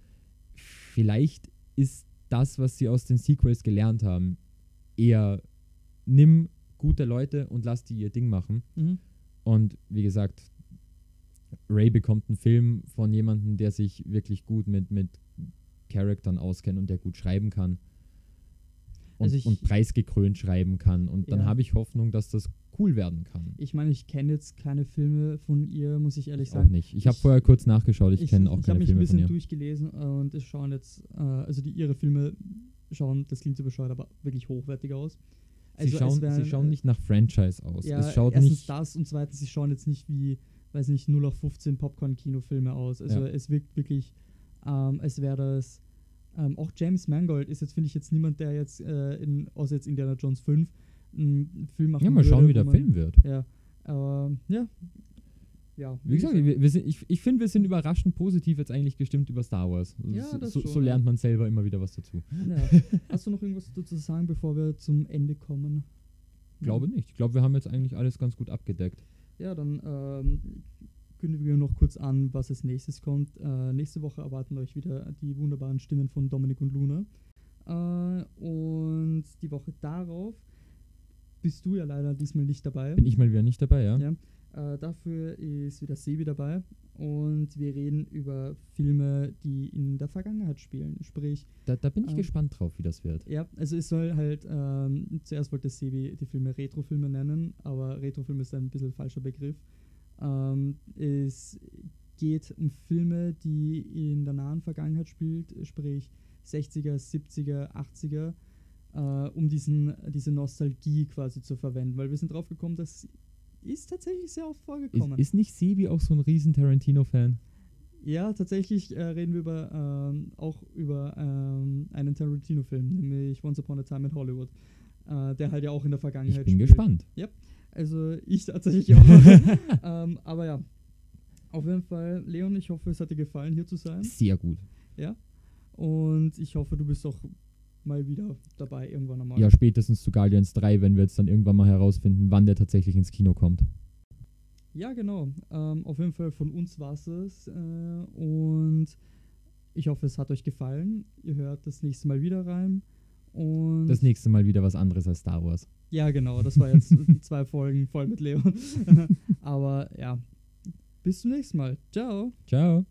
Vielleicht ist das, was sie aus den Sequels gelernt haben, eher nimm gute Leute und lass die ihr Ding machen. Mhm. Und wie gesagt, Ray bekommt einen Film von jemandem, der sich wirklich gut mit, mit Charaktern auskennt und der gut schreiben kann. Und, Also ich- und preisgekrönt schreiben kann. Und dann Ja. habe ich Hoffnung, dass das cool werden kann. Ich meine, ich kenne jetzt keine Filme von ihr, muss ich ehrlich Ich auch sagen. nicht. Ich habe vorher kurz nachgeschaut, ich, kenne auch ich habe keine mich ein Filme von bisschen ihr. durchgelesen und es schauen jetzt, äh, also die ihre Filme schauen, das klingt so bescheuert, aber wirklich hochwertig aus. Sie, Also es schauen, wären, sie schauen nicht nach Franchise aus. Ja, es schaut erstens nicht. das und zweitens, sie schauen jetzt nicht wie, weiß nicht, 0 auf 15 Popcorn-Kinofilme aus. Also Ja. es wirkt wirklich, ähm, als wäre das, ähm, auch James Mangold ist jetzt, finde ich, jetzt niemand, der jetzt, äh, in, außer jetzt Indiana Jones 5, einen Film machen Ja, mal würde, schauen, wie der man- Film wird. Ja, aber ja. Ja, Wie gesagt, wir, wir sind, ich, ich finde, wir sind überraschend positiv jetzt eigentlich gestimmt über Star Wars. Ja, so, das so, schon, so ja. lernt man selber immer wieder was dazu. ja. Hast du noch irgendwas dazu zu sagen, bevor wir zum Ende kommen? Glaube nicht. Ich glaube, wir haben jetzt eigentlich alles ganz gut abgedeckt. Ja, dann ähm, kündigen wir noch kurz an, was als nächstes kommt. Äh, nächste Woche erwarten euch wieder die wunderbaren Stimmen von Dominik und Luna. Äh, und die Woche darauf bist du ja leider diesmal nicht dabei. Bin ich mal wieder nicht dabei, ja? Ja. Äh, dafür ist wieder Sebi dabei und wir reden über Filme, die in der Vergangenheit spielen. Sprich, Da, da bin ich Ähm, gespannt drauf, wie das wird. ja, also es soll halt, ähm, zuerst wollte Sebi die Filme Retrofilme nennen, aber Retrofilm ist ein bisschen falscher Begriff. Ähm, es geht um Filme, die in der nahen Vergangenheit spielt, sprich 60er, 70er, 80er, äh, um diesen, diese Nostalgie quasi zu verwenden, weil wir sind drauf gekommen, das ist tatsächlich sehr oft Ist, vorgekommen. ist nicht Sebi auch so ein riesen Tarantino-Fan? Ja, tatsächlich äh, reden wir über, ähm, auch über ähm, einen Tarantino-Film, nämlich Once Upon a Time in Hollywood, äh, der halt ja auch in der Ich Vergangenheit bin spielt. gespannt. Also ich tatsächlich auch. ähm, aber ja, auf jeden Fall, Leon, ich hoffe, es hat dir gefallen, hier zu sein. Sehr gut. Und ich hoffe, du bist auch mal wieder dabei irgendwann einmal. Ja, spätestens zu Guardians 3, wenn wir jetzt dann irgendwann mal herausfinden, wann der tatsächlich ins Kino kommt. Ja, genau. Ähm, auf jeden Fall von uns war es. Äh, und ich hoffe, es hat euch gefallen. Ihr hört das nächste Mal wieder rein. Und Das nächste Mal wieder was anderes als Star Wars. Ja, genau. Das war jetzt zwei Folgen voll mit Leon. Aber ja, bis zum nächsten Mal. Ciao. Ciao.